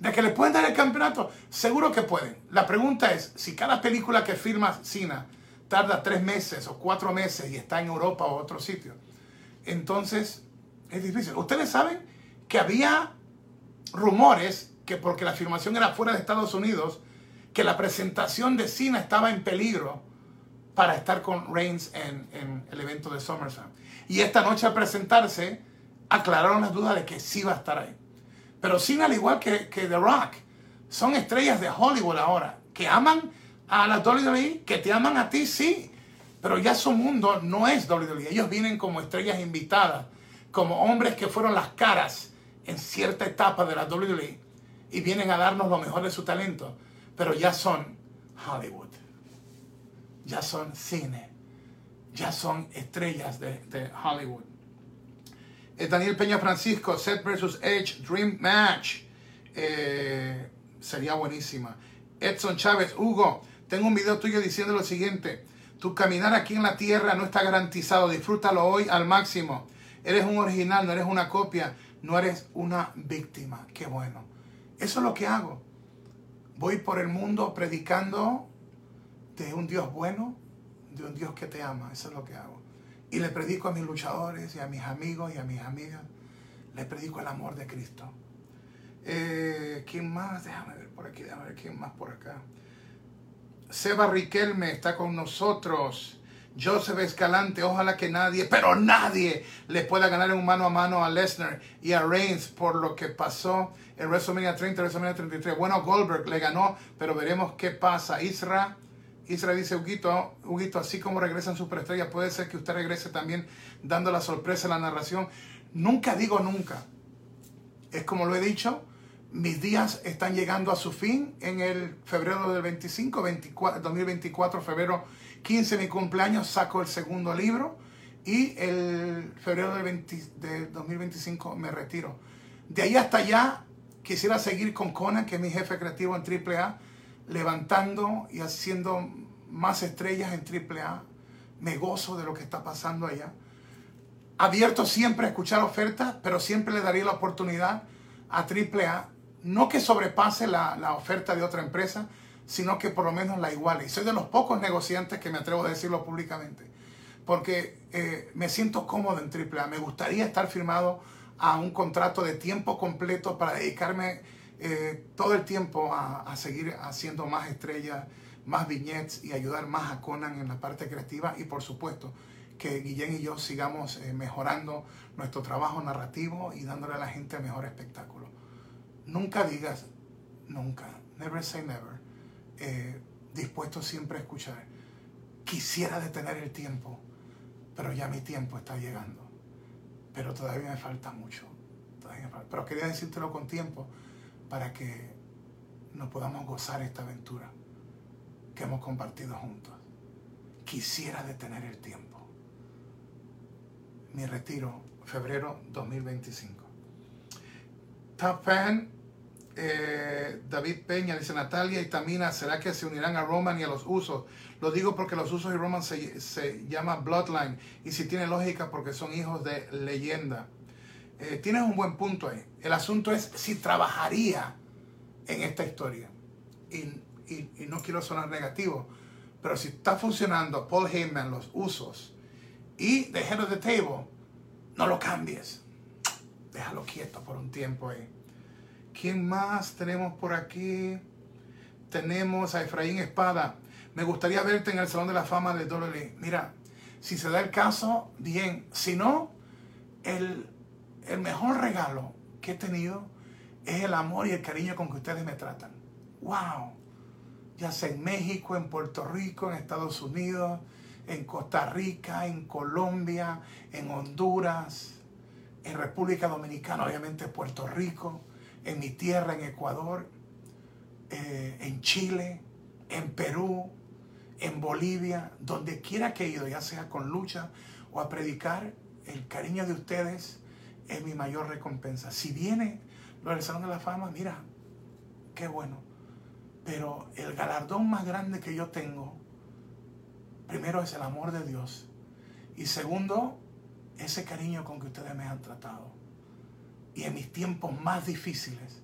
¿De que le pueden dar el campeonato? Seguro que pueden. La pregunta es, si cada película que firma Cena tarda tres meses o cuatro meses y está en Europa o otro sitio, entonces es difícil. Ustedes saben que había rumores que porque la filmación era fuera de Estados Unidos, que la presentación de Cena estaba en peligro para estar con Reigns en, el evento de SummerSlam. Y esta noche al presentarse, aclararon las dudas de que sí va a estar ahí. Pero sin al igual que, que The Rock, son estrellas de Hollywood ahora, que aman a la WWE, que te aman a ti, sí. Pero ya su mundo no es WWE. Ellos vienen como estrellas invitadas, como hombres que fueron las caras en cierta etapa de la WWE y vienen a darnos lo mejor de su talento. Pero ya son Hollywood. Ya son cine. Ya son estrellas de, de Hollywood. Eh, Daniel Peña Francisco, Seth versus Edge, Dream Match. Eh, sería buenísima. Edson Chávez, Hugo, tengo un video tuyo diciendo lo siguiente. Tu caminar aquí en la tierra no está garantizado. Disfrútalo hoy al máximo. Eres un original, no eres una copia, no eres una víctima. Qué bueno. Eso es lo que hago. Voy por el mundo predicando de un Dios bueno, de un Dios que te ama. Eso es lo que hago. Y le predico a mis luchadores y a mis amigos y a mis amigas. Les predico el amor de Cristo. Eh, ¿Quién más? Déjame ver por aquí, déjame ver quién más por acá. Seba Riquelme está con nosotros. Joseph Escalante, ojalá que nadie, pero nadie le pueda ganar en un mano a mano a Lesnar y a Reigns por lo que pasó en WrestleMania 30, WrestleMania 33. Bueno, Goldberg le ganó, pero veremos qué pasa. Isra Israel dice, Huguito, Huguito, así como regresan superestrellas, puede ser que usted regrese también dando la sorpresa en la narración. Nunca digo nunca. Es como lo he dicho, mis días están llegando a su fin en el febrero del 25, 24, 2024, febrero 15, mi cumpleaños, saco el segundo libro y el febrero del, de 2025 me retiro. De ahí hasta allá quisiera seguir con Conan, que es mi jefe creativo en AAA levantando y haciendo más estrellas en AAA. Me gozo de lo que está pasando allá. Abierto siempre a escuchar ofertas, pero siempre le daría la oportunidad a AAA, no que sobrepase la, la oferta de otra empresa, sino que por lo menos la iguale. Y soy de los pocos negociantes que me atrevo a decirlo públicamente, porque eh, me siento cómodo en AAA. Me gustaría estar firmado a un contrato de tiempo completo para dedicarme eh, todo el tiempo a, seguir haciendo más estrellas, más viñetes y ayudar más a Conan en la parte creativa y por supuesto que Guillén y yo sigamos eh, mejorando nuestro trabajo narrativo y dándole a la gente mejor espectáculo. Nunca digas nunca, never say never, eh, dispuesto siempre a escuchar. Quisiera detener el tiempo, pero ya mi tiempo está llegando. Pero todavía me falta mucho. Pero quería decírtelo con tiempo para que nos podamos gozar esta aventura que hemos compartido juntos. Quisiera detener el tiempo. Mi retiro, febrero 2025. Top fan, eh, David Peña, dice Natalia y Tamina, ¿será que se unirán a Roman y a los usos? Lo digo porque los usos y Roman se, se llama Bloodline y si tiene lógica porque son hijos de leyenda. Eh, tienes un buen punto ahí. El asunto es si trabajaría en esta historia. Y, no quiero sonar negativo, pero si está funcionando Paul Heyman, los usos y The Head of the Table, no lo cambies. Déjalo quieto por un tiempo ahí. ¿Quién más tenemos por aquí? Tenemos a Efraín Espada. Me gustaría verte en el Salón de la Fama de Dolly. Mira, si se da el caso, bien. Si no, el, el mejor regalo que he tenido es el amor y el cariño con que ustedes me tratan. ¡Wow! Ya sea en México, en Puerto Rico, en Estados Unidos, en Costa Rica, en Colombia, en Honduras, en República Dominicana, obviamente Puerto Rico, en mi tierra, en Ecuador, eh, en Chile, en Perú, en Bolivia, donde quiera que he ido, ya sea con lucha o a predicar, el cariño de ustedes es mi mayor recompensa. Si viene lo del Salón de la Fama, mira, qué bueno. Pero el galardón más grande que yo tengo, primero es el amor de Dios. Y segundo, ese cariño con que ustedes me han tratado. Y en mis tiempos más difíciles,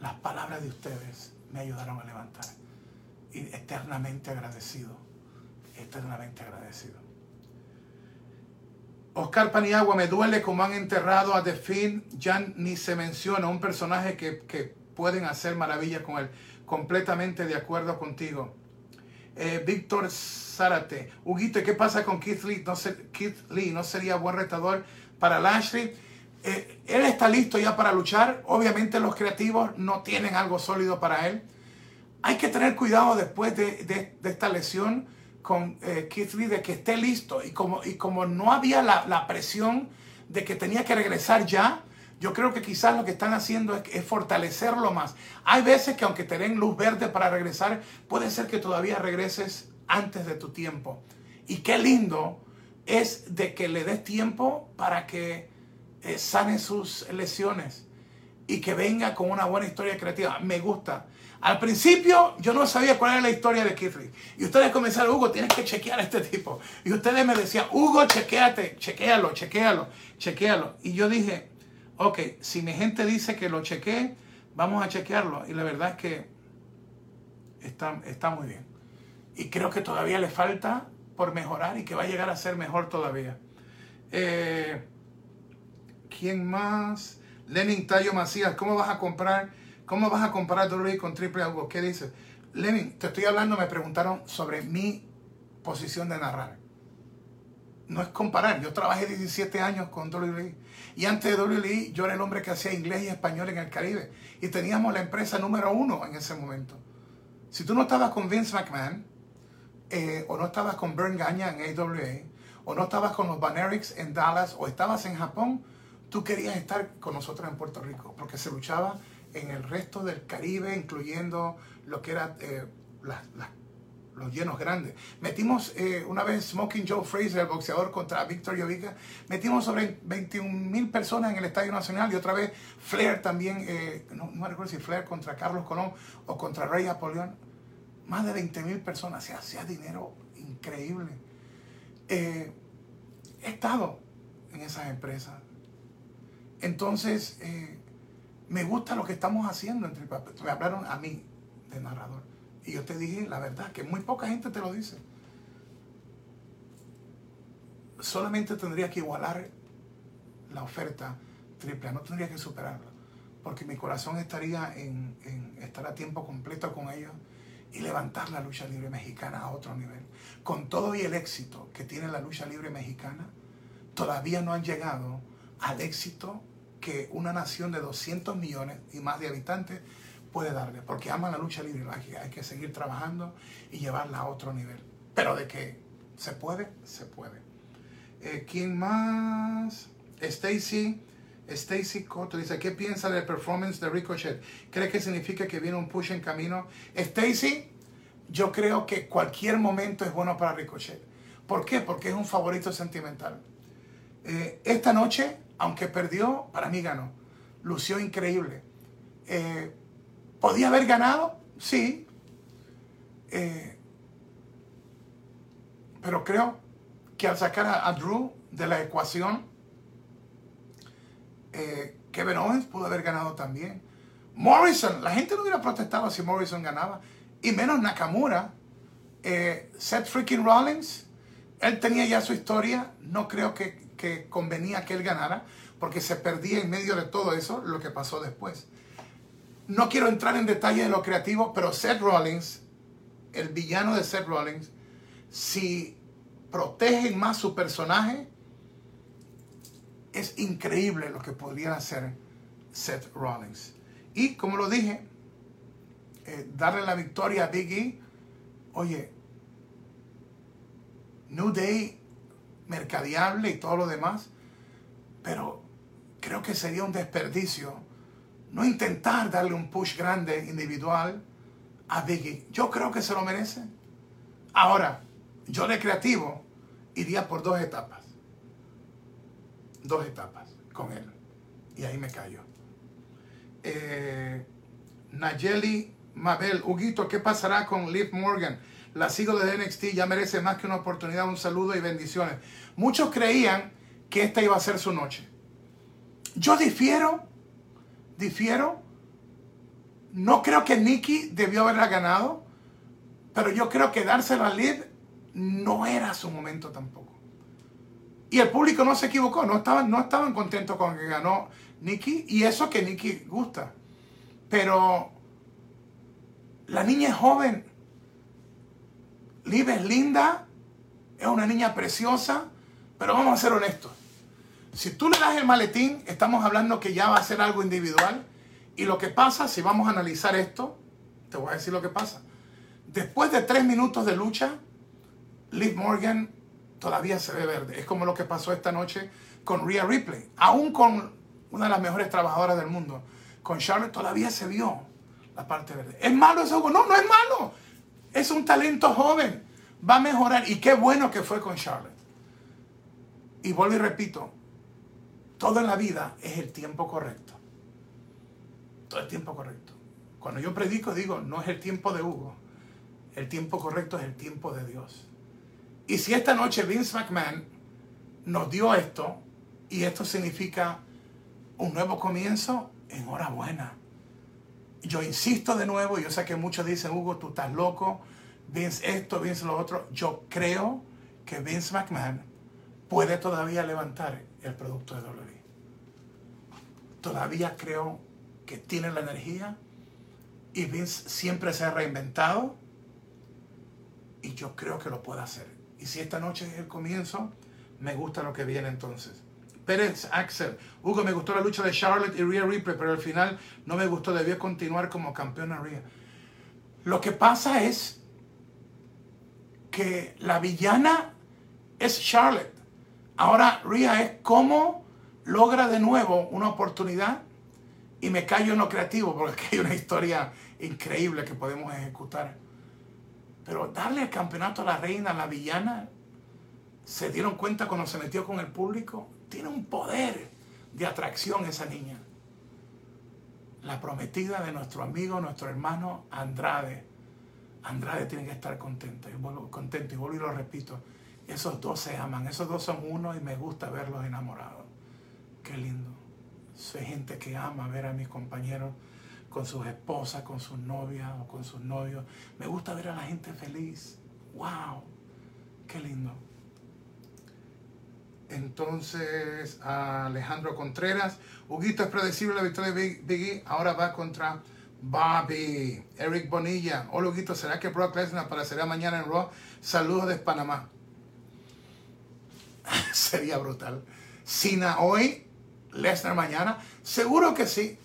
las palabras de ustedes me ayudaron a levantar. Y eternamente agradecido, eternamente agradecido. Oscar Paniagua, me duele como han enterrado a The ya ni se menciona un personaje que, pueden hacer maravillas con él. Completamente de acuerdo contigo. Eh, Víctor Zárate, Huguito, ¿qué pasa con Keith Lee? No, Keith Lee no sería buen retador para Lashley. Eh, él está listo ya para luchar. Obviamente los creativos no tienen algo sólido para él. Hay que tener cuidado después de, de esta lesión con eh, Keith Lee de que esté listo. Y como, y como no había la, presión de que tenía que regresar ya, yo creo que quizás lo que están haciendo es, fortalecerlo más. Hay veces que aunque te den luz verde para regresar, puede ser que todavía regreses antes de tu tiempo. Y qué lindo es de que le des tiempo para que eh, sane sus lesiones y que venga con una buena historia creativa. Me gusta. Al principio yo no sabía cuál era la historia de Keith Y ustedes comenzaron, Hugo, tienes que chequear a este tipo. Y ustedes me decían, Hugo, chequeate, chequealo, chequealo, chequealo. Y yo dije, ok, si mi gente dice que lo chequee, vamos a chequearlo. Y la verdad es que está, está muy bien. Y creo que todavía le falta por mejorar y que va a llegar a ser mejor todavía. Eh, ¿Quién más? Lenin Tayo Macías, ¿cómo vas a comprar? ¿Cómo vas a comparar WWE con Triple Hugo? ¿Qué dices? Lenin, te estoy hablando, me preguntaron sobre mi posición de narrar. No es comparar, yo trabajé 17 años con WWE. Y antes de WWE yo era el hombre que hacía inglés y español en el Caribe. Y teníamos la empresa número uno en ese momento. Si tú no estabas con Vince McMahon, eh, o no estabas con Bern Gagne en AWA, o no estabas con los Banerics en Dallas, o estabas en Japón, tú querías estar con nosotros en Puerto Rico, porque se luchaba en el resto del Caribe, incluyendo lo que era eh, los llenos grandes. Metimos eh, una vez Smoking Joe Fraser, el boxeador contra Víctor Llovica, metimos sobre 21 mil personas en el Estadio Nacional y otra vez Flair también, eh, no, me recuerdo si Flair contra Carlos Colón o contra Rey Apolión, más de 20 mil personas, se hacía dinero increíble. he estado en esas empresas. Entonces, me gusta lo que estamos haciendo entre Me hablaron a mí de narrador. Y yo te dije la verdad, que muy poca gente te lo dice. Solamente tendría que igualar la oferta triple, no tendría que superarla. Porque mi corazón estaría en, estar a tiempo completo con ellos y levantar la lucha libre mexicana a otro nivel. Con todo y el éxito que tiene la lucha libre mexicana, todavía no han llegado al éxito que una nación de 200 millones y más de habitantes puede darle, porque aman la lucha libre, hay que seguir trabajando y llevarla a otro nivel. Pero de que se puede, se puede. Eh, ¿Quién más? Stacy. Stacy Cotto dice, ¿qué piensa del performance de Ricochet? ¿Cree que significa que viene un push en camino? Stacy, yo creo que cualquier momento es bueno para Ricochet. ¿Por qué? Porque es un favorito sentimental. Eh, esta noche, aunque perdió, para mí ganó. Lució increíble. Eh, ¿Podía haber ganado? Sí. Eh, pero creo que al sacar a Drew de la ecuación, eh, Kevin Owens pudo haber ganado también. Morrison, la gente no hubiera protestado si Morrison ganaba. Y menos Nakamura. Seth freaking Rollins, él tenía ya su historia. No creo que, que convenía que él ganara. Porque se perdía en medio de todo eso lo que pasó después. No quiero entrar en detalle de lo creativo, pero Seth Rollins, el villano de Seth Rollins, si protegen más su personaje, es increíble lo que podría hacer Seth Rollins. Y como lo dije, eh, darle la victoria a Big E, oye, New Day, mercadeable y todo lo demás, pero creo que sería un desperdicio no intentar darle un push grande individual a Biggie. Yo creo que se lo merece. Ahora, yo de creativo iría por dos etapas dos etapas con él. Y ahí me callo. Eh, Nayeli Mabel, Huguito, ¿qué pasará con Liv Morgan? La sigo de NXT, ya merece más que una oportunidad, un saludo y bendiciones. Muchos creían que esta iba a ser su noche. Yo difiero, difiero. No creo que Nikki debió haberla ganado, pero yo creo que dársela a Liv no era su momento tampoco. Y el público no se equivocó, no estaban, no estaban contentos con que ganó Nikki y eso que Nikki gusta. Pero la niña es joven, Liv es linda, es una niña preciosa, pero vamos a ser honestos. Si tú le das el maletín, estamos hablando que ya va a ser algo individual. Y lo que pasa, si vamos a analizar esto, te voy a decir lo que pasa. Después de tres minutos de lucha, Liv Morgan todavía se ve verde. Es como lo que pasó esta noche con Rhea Ripley. Aún con una de las mejores trabajadoras del mundo. Con Charlotte todavía se vio la parte verde. ¿Es malo eso? No, no es malo. Es un talento joven. Va a mejorar. Y qué bueno que fue con Charlotte. Y vuelvo y repito, todo en la vida es el tiempo correcto. Todo el tiempo correcto. Cuando yo predico digo, no es el tiempo de Hugo. El tiempo correcto es el tiempo de Dios. Y si esta noche Vince McMahon nos dio esto, y esto significa un nuevo comienzo, enhorabuena. Yo insisto de nuevo, yo sé que muchos dicen, Hugo, tú estás loco, Vince esto, Vince lo otro. Yo creo que Vince McMahon puede todavía levantar el producto de WWE. Todavía creo que tiene la energía y Vince siempre se ha reinventado y yo creo que lo puede hacer. Y si esta noche es el comienzo, me gusta lo que viene entonces. Pérez Axel. Hugo, me gustó la lucha de Charlotte y Rhea Ripley, pero al final no me gustó. Debió continuar como campeona Rhea. Lo que pasa es que la villana es Charlotte. Ahora Rhea es cómo logra de nuevo una oportunidad y me callo en lo creativo porque hay una historia increíble que podemos ejecutar. Pero darle el campeonato a la reina, a la villana, se dieron cuenta cuando se metió con el público. Tiene un poder de atracción esa niña. La prometida de nuestro amigo, nuestro hermano Andrade. Andrade tiene que estar contenta. Y vuelvo, contento. Y vuelvo y lo repito. Esos dos se aman. Esos dos son uno y me gusta verlos enamorados. Qué lindo. Soy gente que ama ver a mis compañeros con sus esposas, con sus novias o con sus novios. Me gusta ver a la gente feliz. ¡Wow! ¡Qué lindo! Entonces, Alejandro Contreras. Huguito es predecible la victoria de Biggie. Ahora va contra Bobby, Eric Bonilla. Hola, Huguito, ¿será que Brock Lesnar aparecerá mañana en Raw? Saludos de Panamá. Sería brutal. Sina hoy, Lesnar mañana. Seguro que sí.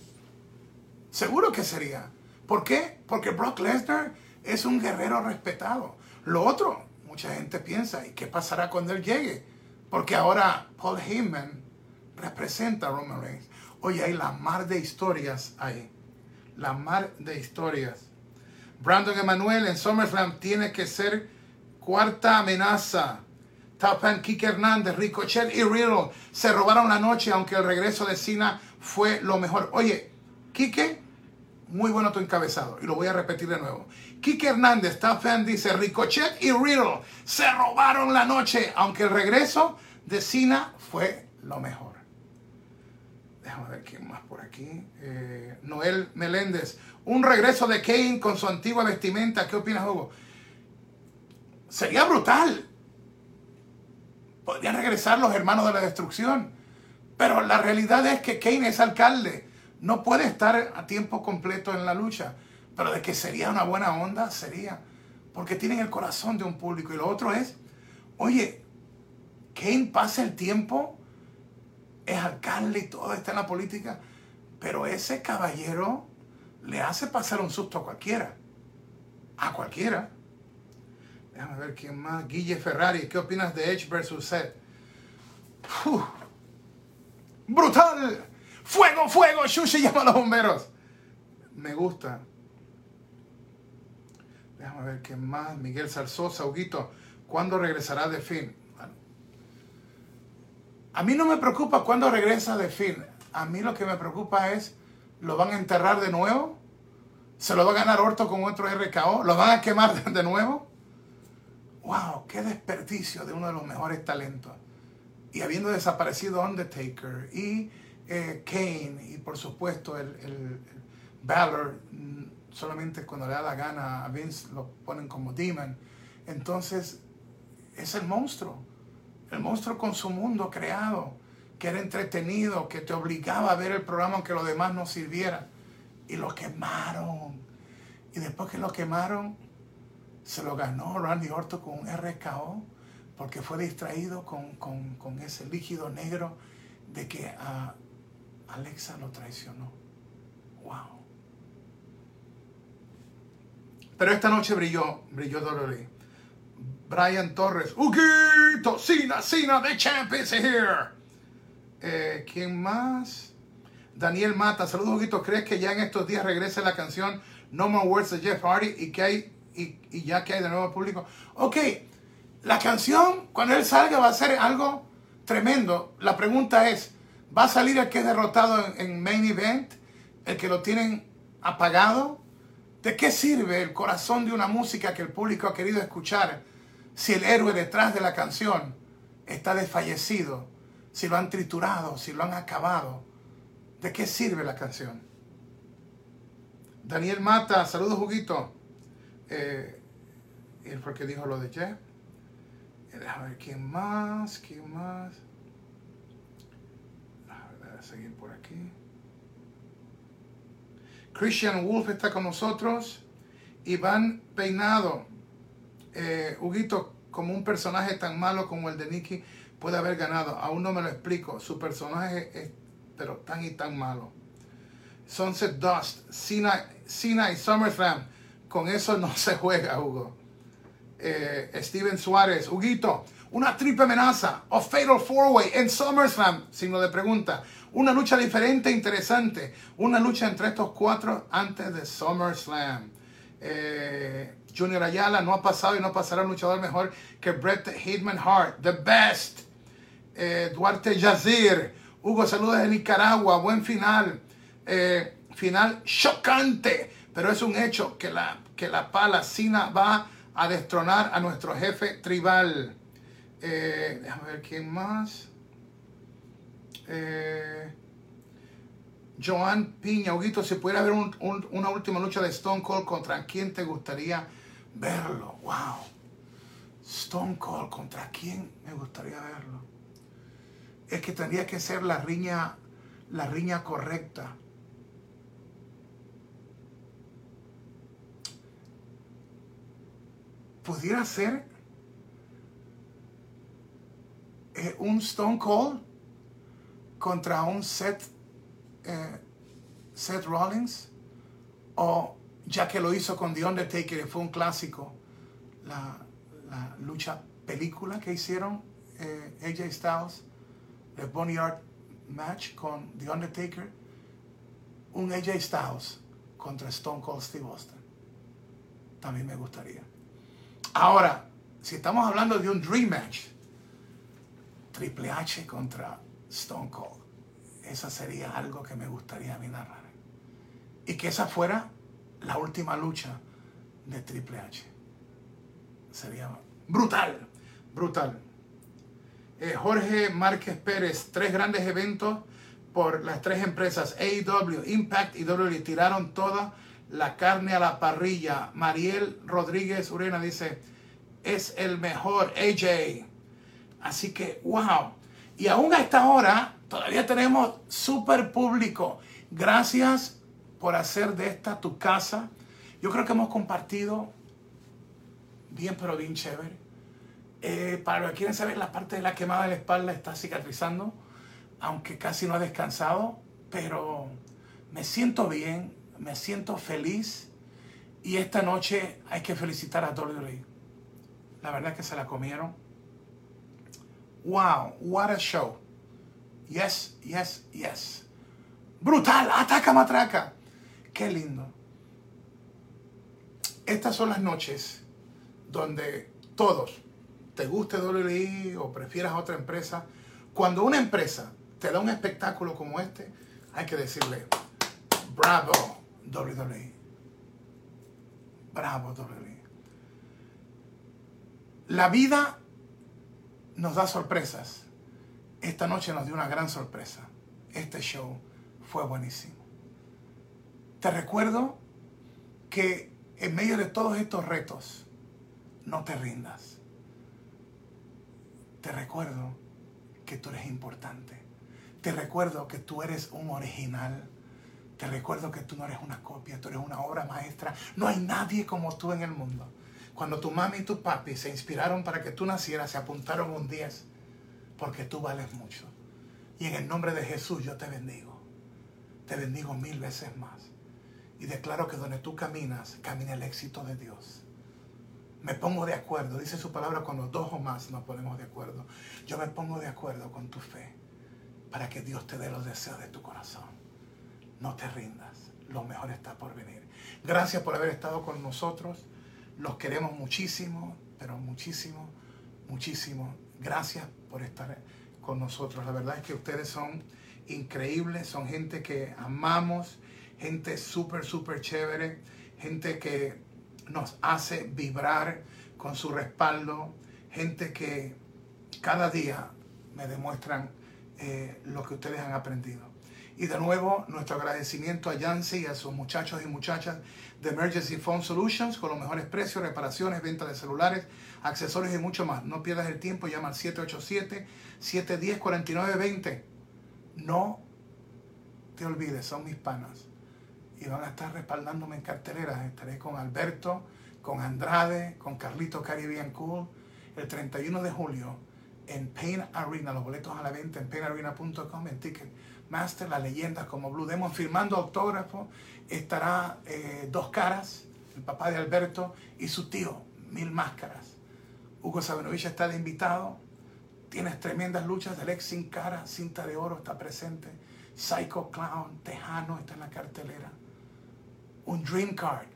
Seguro que sería. ¿Por qué? Porque Brock Lesnar es un guerrero respetado. Lo otro, mucha gente piensa, ¿y qué pasará cuando él llegue? Porque ahora Paul Heyman representa a Roman Reigns. Oye, hay la mar de historias ahí. La mar de historias. Brandon Emanuel en SummerSlam tiene que ser cuarta amenaza. Tapan, Kike Hernández, Ricochet y Riddle se robaron la noche, aunque el regreso de Cena fue lo mejor. Oye, Kike, muy bueno tu encabezado. Y lo voy a repetir de nuevo. Kike Hernández, Tapan dice, Ricochet y Riddle se robaron la noche, aunque el regreso de Cena fue lo mejor. Déjame ver quién más por aquí. Eh, Noel Meléndez. Un regreso de Kane con su antigua vestimenta. ¿Qué opinas, Hugo? Sería brutal. Podrían regresar los hermanos de la destrucción. Pero la realidad es que Kane es alcalde. No puede estar a tiempo completo en la lucha. Pero de que sería una buena onda, sería. Porque tienen el corazón de un público. Y lo otro es, oye, Kane pasa el tiempo, es alcalde y todo, está en la política. Pero ese caballero le hace pasar un susto a cualquiera. A cualquiera. Déjame ver quién más. Guille Ferrari, ¿qué opinas de Edge versus Seth? ¡Brutal! ¡Fuego, fuego! Shushi llama a los bomberos. Me gusta. Déjame ver quién más. Miguel Salsosa, Huguito. ¿Cuándo regresará de fin? a mí no me preocupa cuándo regresa de fin. A mí lo que me preocupa es, ¿lo van a enterrar de nuevo? ¿Se lo va a ganar Orto con otro RKO? ¿Lo van a quemar de nuevo? ¡Wow! ¡Qué desperdicio de uno de los mejores talentos! Y habiendo desaparecido Undertaker y eh, Kane y por supuesto el, el, Balor, mm, solamente cuando le da la gana a Vince lo ponen como Demon. Entonces es el monstruo. El monstruo con su mundo creado, que era entretenido, que te obligaba a ver el programa aunque lo demás no sirviera. Y lo quemaron. Y después que lo quemaron, se lo ganó Randy Orton con un RKO porque fue distraído con, ese líquido negro de que Alexa lo traicionó. Wow. Pero esta noche brilló, brilló Dolores. Brian Torres. Huguito, Cena, Cena, the champ is here. Eh, ¿Quién más? Daniel Mata. Saludos, Huguito. ¿Crees que ya en estos días regrese la canción No More Words de Jeff Hardy y que hay y, ya que hay de nuevo público? Ok, la canción cuando él salga va a ser algo tremendo. La pregunta es, ¿va a salir el que es derrotado en, Main Event? ¿El que lo tienen apagado? ¿De qué sirve el corazón de una música que el público ha querido escuchar? si el héroe detrás de la canción está desfallecido, si lo han triturado, si lo han acabado, ¿de qué sirve la canción? Daniel Mata, saludos Juguito. Eh, fue el que dijo lo de Jeff. Eh, déjame ver quién más, quién más. A ver, seguir por Christian Wolf está con nosotros. Iván Peinado, eh, Huguito, como un personaje tan malo como el de Nicky puede haber ganado. Aún no me lo explico. Su personaje es pero tan y tan malo. Sunset Dust, Cena, y SummerSlam. Con eso no se juega, Hugo. Eh, Steven Suárez, Huguito, una triple amenaza o Fatal Four Way en SummerSlam, signo de pregunta. Una lucha diferente, interesante. Una lucha entre estos cuatro antes de SummerSlam. Eh, Junior Ayala no ha pasado y no pasará un luchador mejor que Brett Hitman Hart, the best. Eh, Duarte Yazir, Hugo, saludos de Nicaragua, buen final. Eh, final chocante, pero es un hecho que la, que la pala Sina va a destronar a nuestro jefe tribal. Déjame ver quién más. Eh, Joan Piña, Huguito, si pudiera ver un, una última lucha de Stone Cold contra quién te gustaría verlo. Wow. Stone Cold, ¿contra quién me gustaría verlo? Es que tendría que ser la riña, la riña correcta. Pudiera ser eh, un Stone Cold contra un Seth, eh, Seth Rollins o ya que lo hizo con The Undertaker fue un clásico la, lucha película que hicieron eh, AJ Styles el Boneyard match con The Undertaker un AJ Styles contra Stone Cold Steve Austin. También me gustaría. Ahora si estamos hablando de un dream match Triple H contra Stone Cold. Esa sería algo que me gustaría a mí narrar. Y que esa fuera la última lucha de Triple H. Sería brutal, brutal. Eh, Jorge Márquez Pérez, tres grandes eventos por las tres empresas AEW, Impact y WWE. Tiraron toda la carne a la parrilla. Mariel Rodríguez Urena dice, es el mejor AJ. Así que, wow. Y aún a esta hora todavía tenemos súper público. Gracias por hacer de esta tu casa. Yo creo que hemos compartido bien, pero bien chévere. Eh, para los que quieren saber, la parte de la quemada de la espalda está cicatrizando, aunque casi no ha descansado, pero me siento bien, me siento feliz. Y esta noche hay que felicitar a WWE. La verdad es que se la comieron. Wow, what a show. Yes, yes, yes. Brutal, ataca matraca. Qué lindo. Estas son las noches donde todos, te guste WWE o prefieras otra empresa, cuando una empresa te da un espectáculo como este, hay que decirle, bravo WWE. Bravo WWE. La vida nos da sorpresas. Esta noche nos dio una gran sorpresa. Este show fue buenísimo. Te recuerdo que en medio de todos estos retos, no te rindas. Te recuerdo que tú eres importante. Te recuerdo que tú eres un original. Te recuerdo que tú no eres una copia, tú eres una obra maestra. No hay nadie como tú en el mundo. Cuando tu mami y tu papi se inspiraron para que tú nacieras, se apuntaron un 10, porque tú vales mucho. Y en el nombre de Jesús yo te bendigo. Te bendigo mil veces más. Y declaro que donde tú caminas, camina el éxito de Dios. Me pongo de acuerdo, dice su palabra, cuando dos o más nos ponemos de acuerdo. Yo me pongo de acuerdo con tu fe para que Dios te dé los deseos de tu corazón. No te rindas, lo mejor está por venir. Gracias por haber estado con nosotros. Los queremos muchísimo, pero muchísimo, muchísimo. Gracias por estar con nosotros. La verdad es que ustedes son increíbles, son gente que amamos, gente súper, súper chévere, gente que nos hace vibrar con su respaldo, gente que cada día me demuestran eh, lo que ustedes han aprendido. Y de nuevo, nuestro agradecimiento a Yancy y a sus muchachos y muchachas de Emergency Phone Solutions con los mejores precios, reparaciones, venta de celulares, accesorios y mucho más. No pierdas el tiempo, llama al 787-710-4920. No te olvides, son mis panas. Y van a estar respaldándome en carteleras. Estaré con Alberto, con Andrade, con Carlito Caribbean Cool el 31 de julio en Pain Arena. Los boletos a la venta en painarena.com en ticket Master, las leyendas como Blue Demon, firmando autógrafo. Estará eh, Dos Caras, el papá de Alberto, y su tío, Mil Máscaras. Hugo Sabinovich está de invitado. Tienes tremendas luchas. Del ex sin cara, cinta de oro está presente. Psycho Clown, Tejano está en la cartelera. Un Dream Card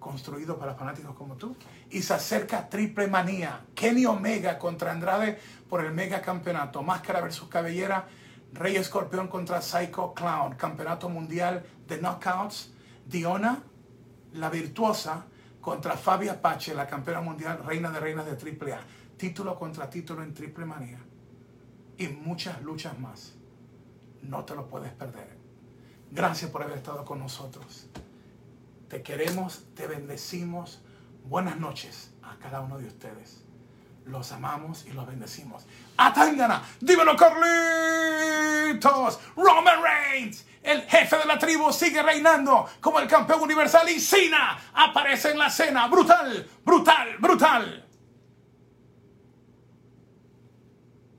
construido para fanáticos como tú. Y se acerca Triple Manía. Kenny Omega contra Andrade por el mega campeonato. Máscara versus cabellera Rey Escorpión contra Psycho Clown, Campeonato Mundial de Knockouts. Diona, la virtuosa, contra Fabia Pache, la campeona mundial, reina de reinas de AAA. Título contra título en Triple Manía. Y muchas luchas más. No te lo puedes perder. Gracias por haber estado con nosotros. Te queremos, te bendecimos. Buenas noches a cada uno de ustedes. Los amamos y los bendecimos. Atangana, dímelo Carlitos, Roman Reigns, el jefe de la tribu, sigue reinando como el campeón universal y Cena aparece en la escena. Brutal, brutal, brutal.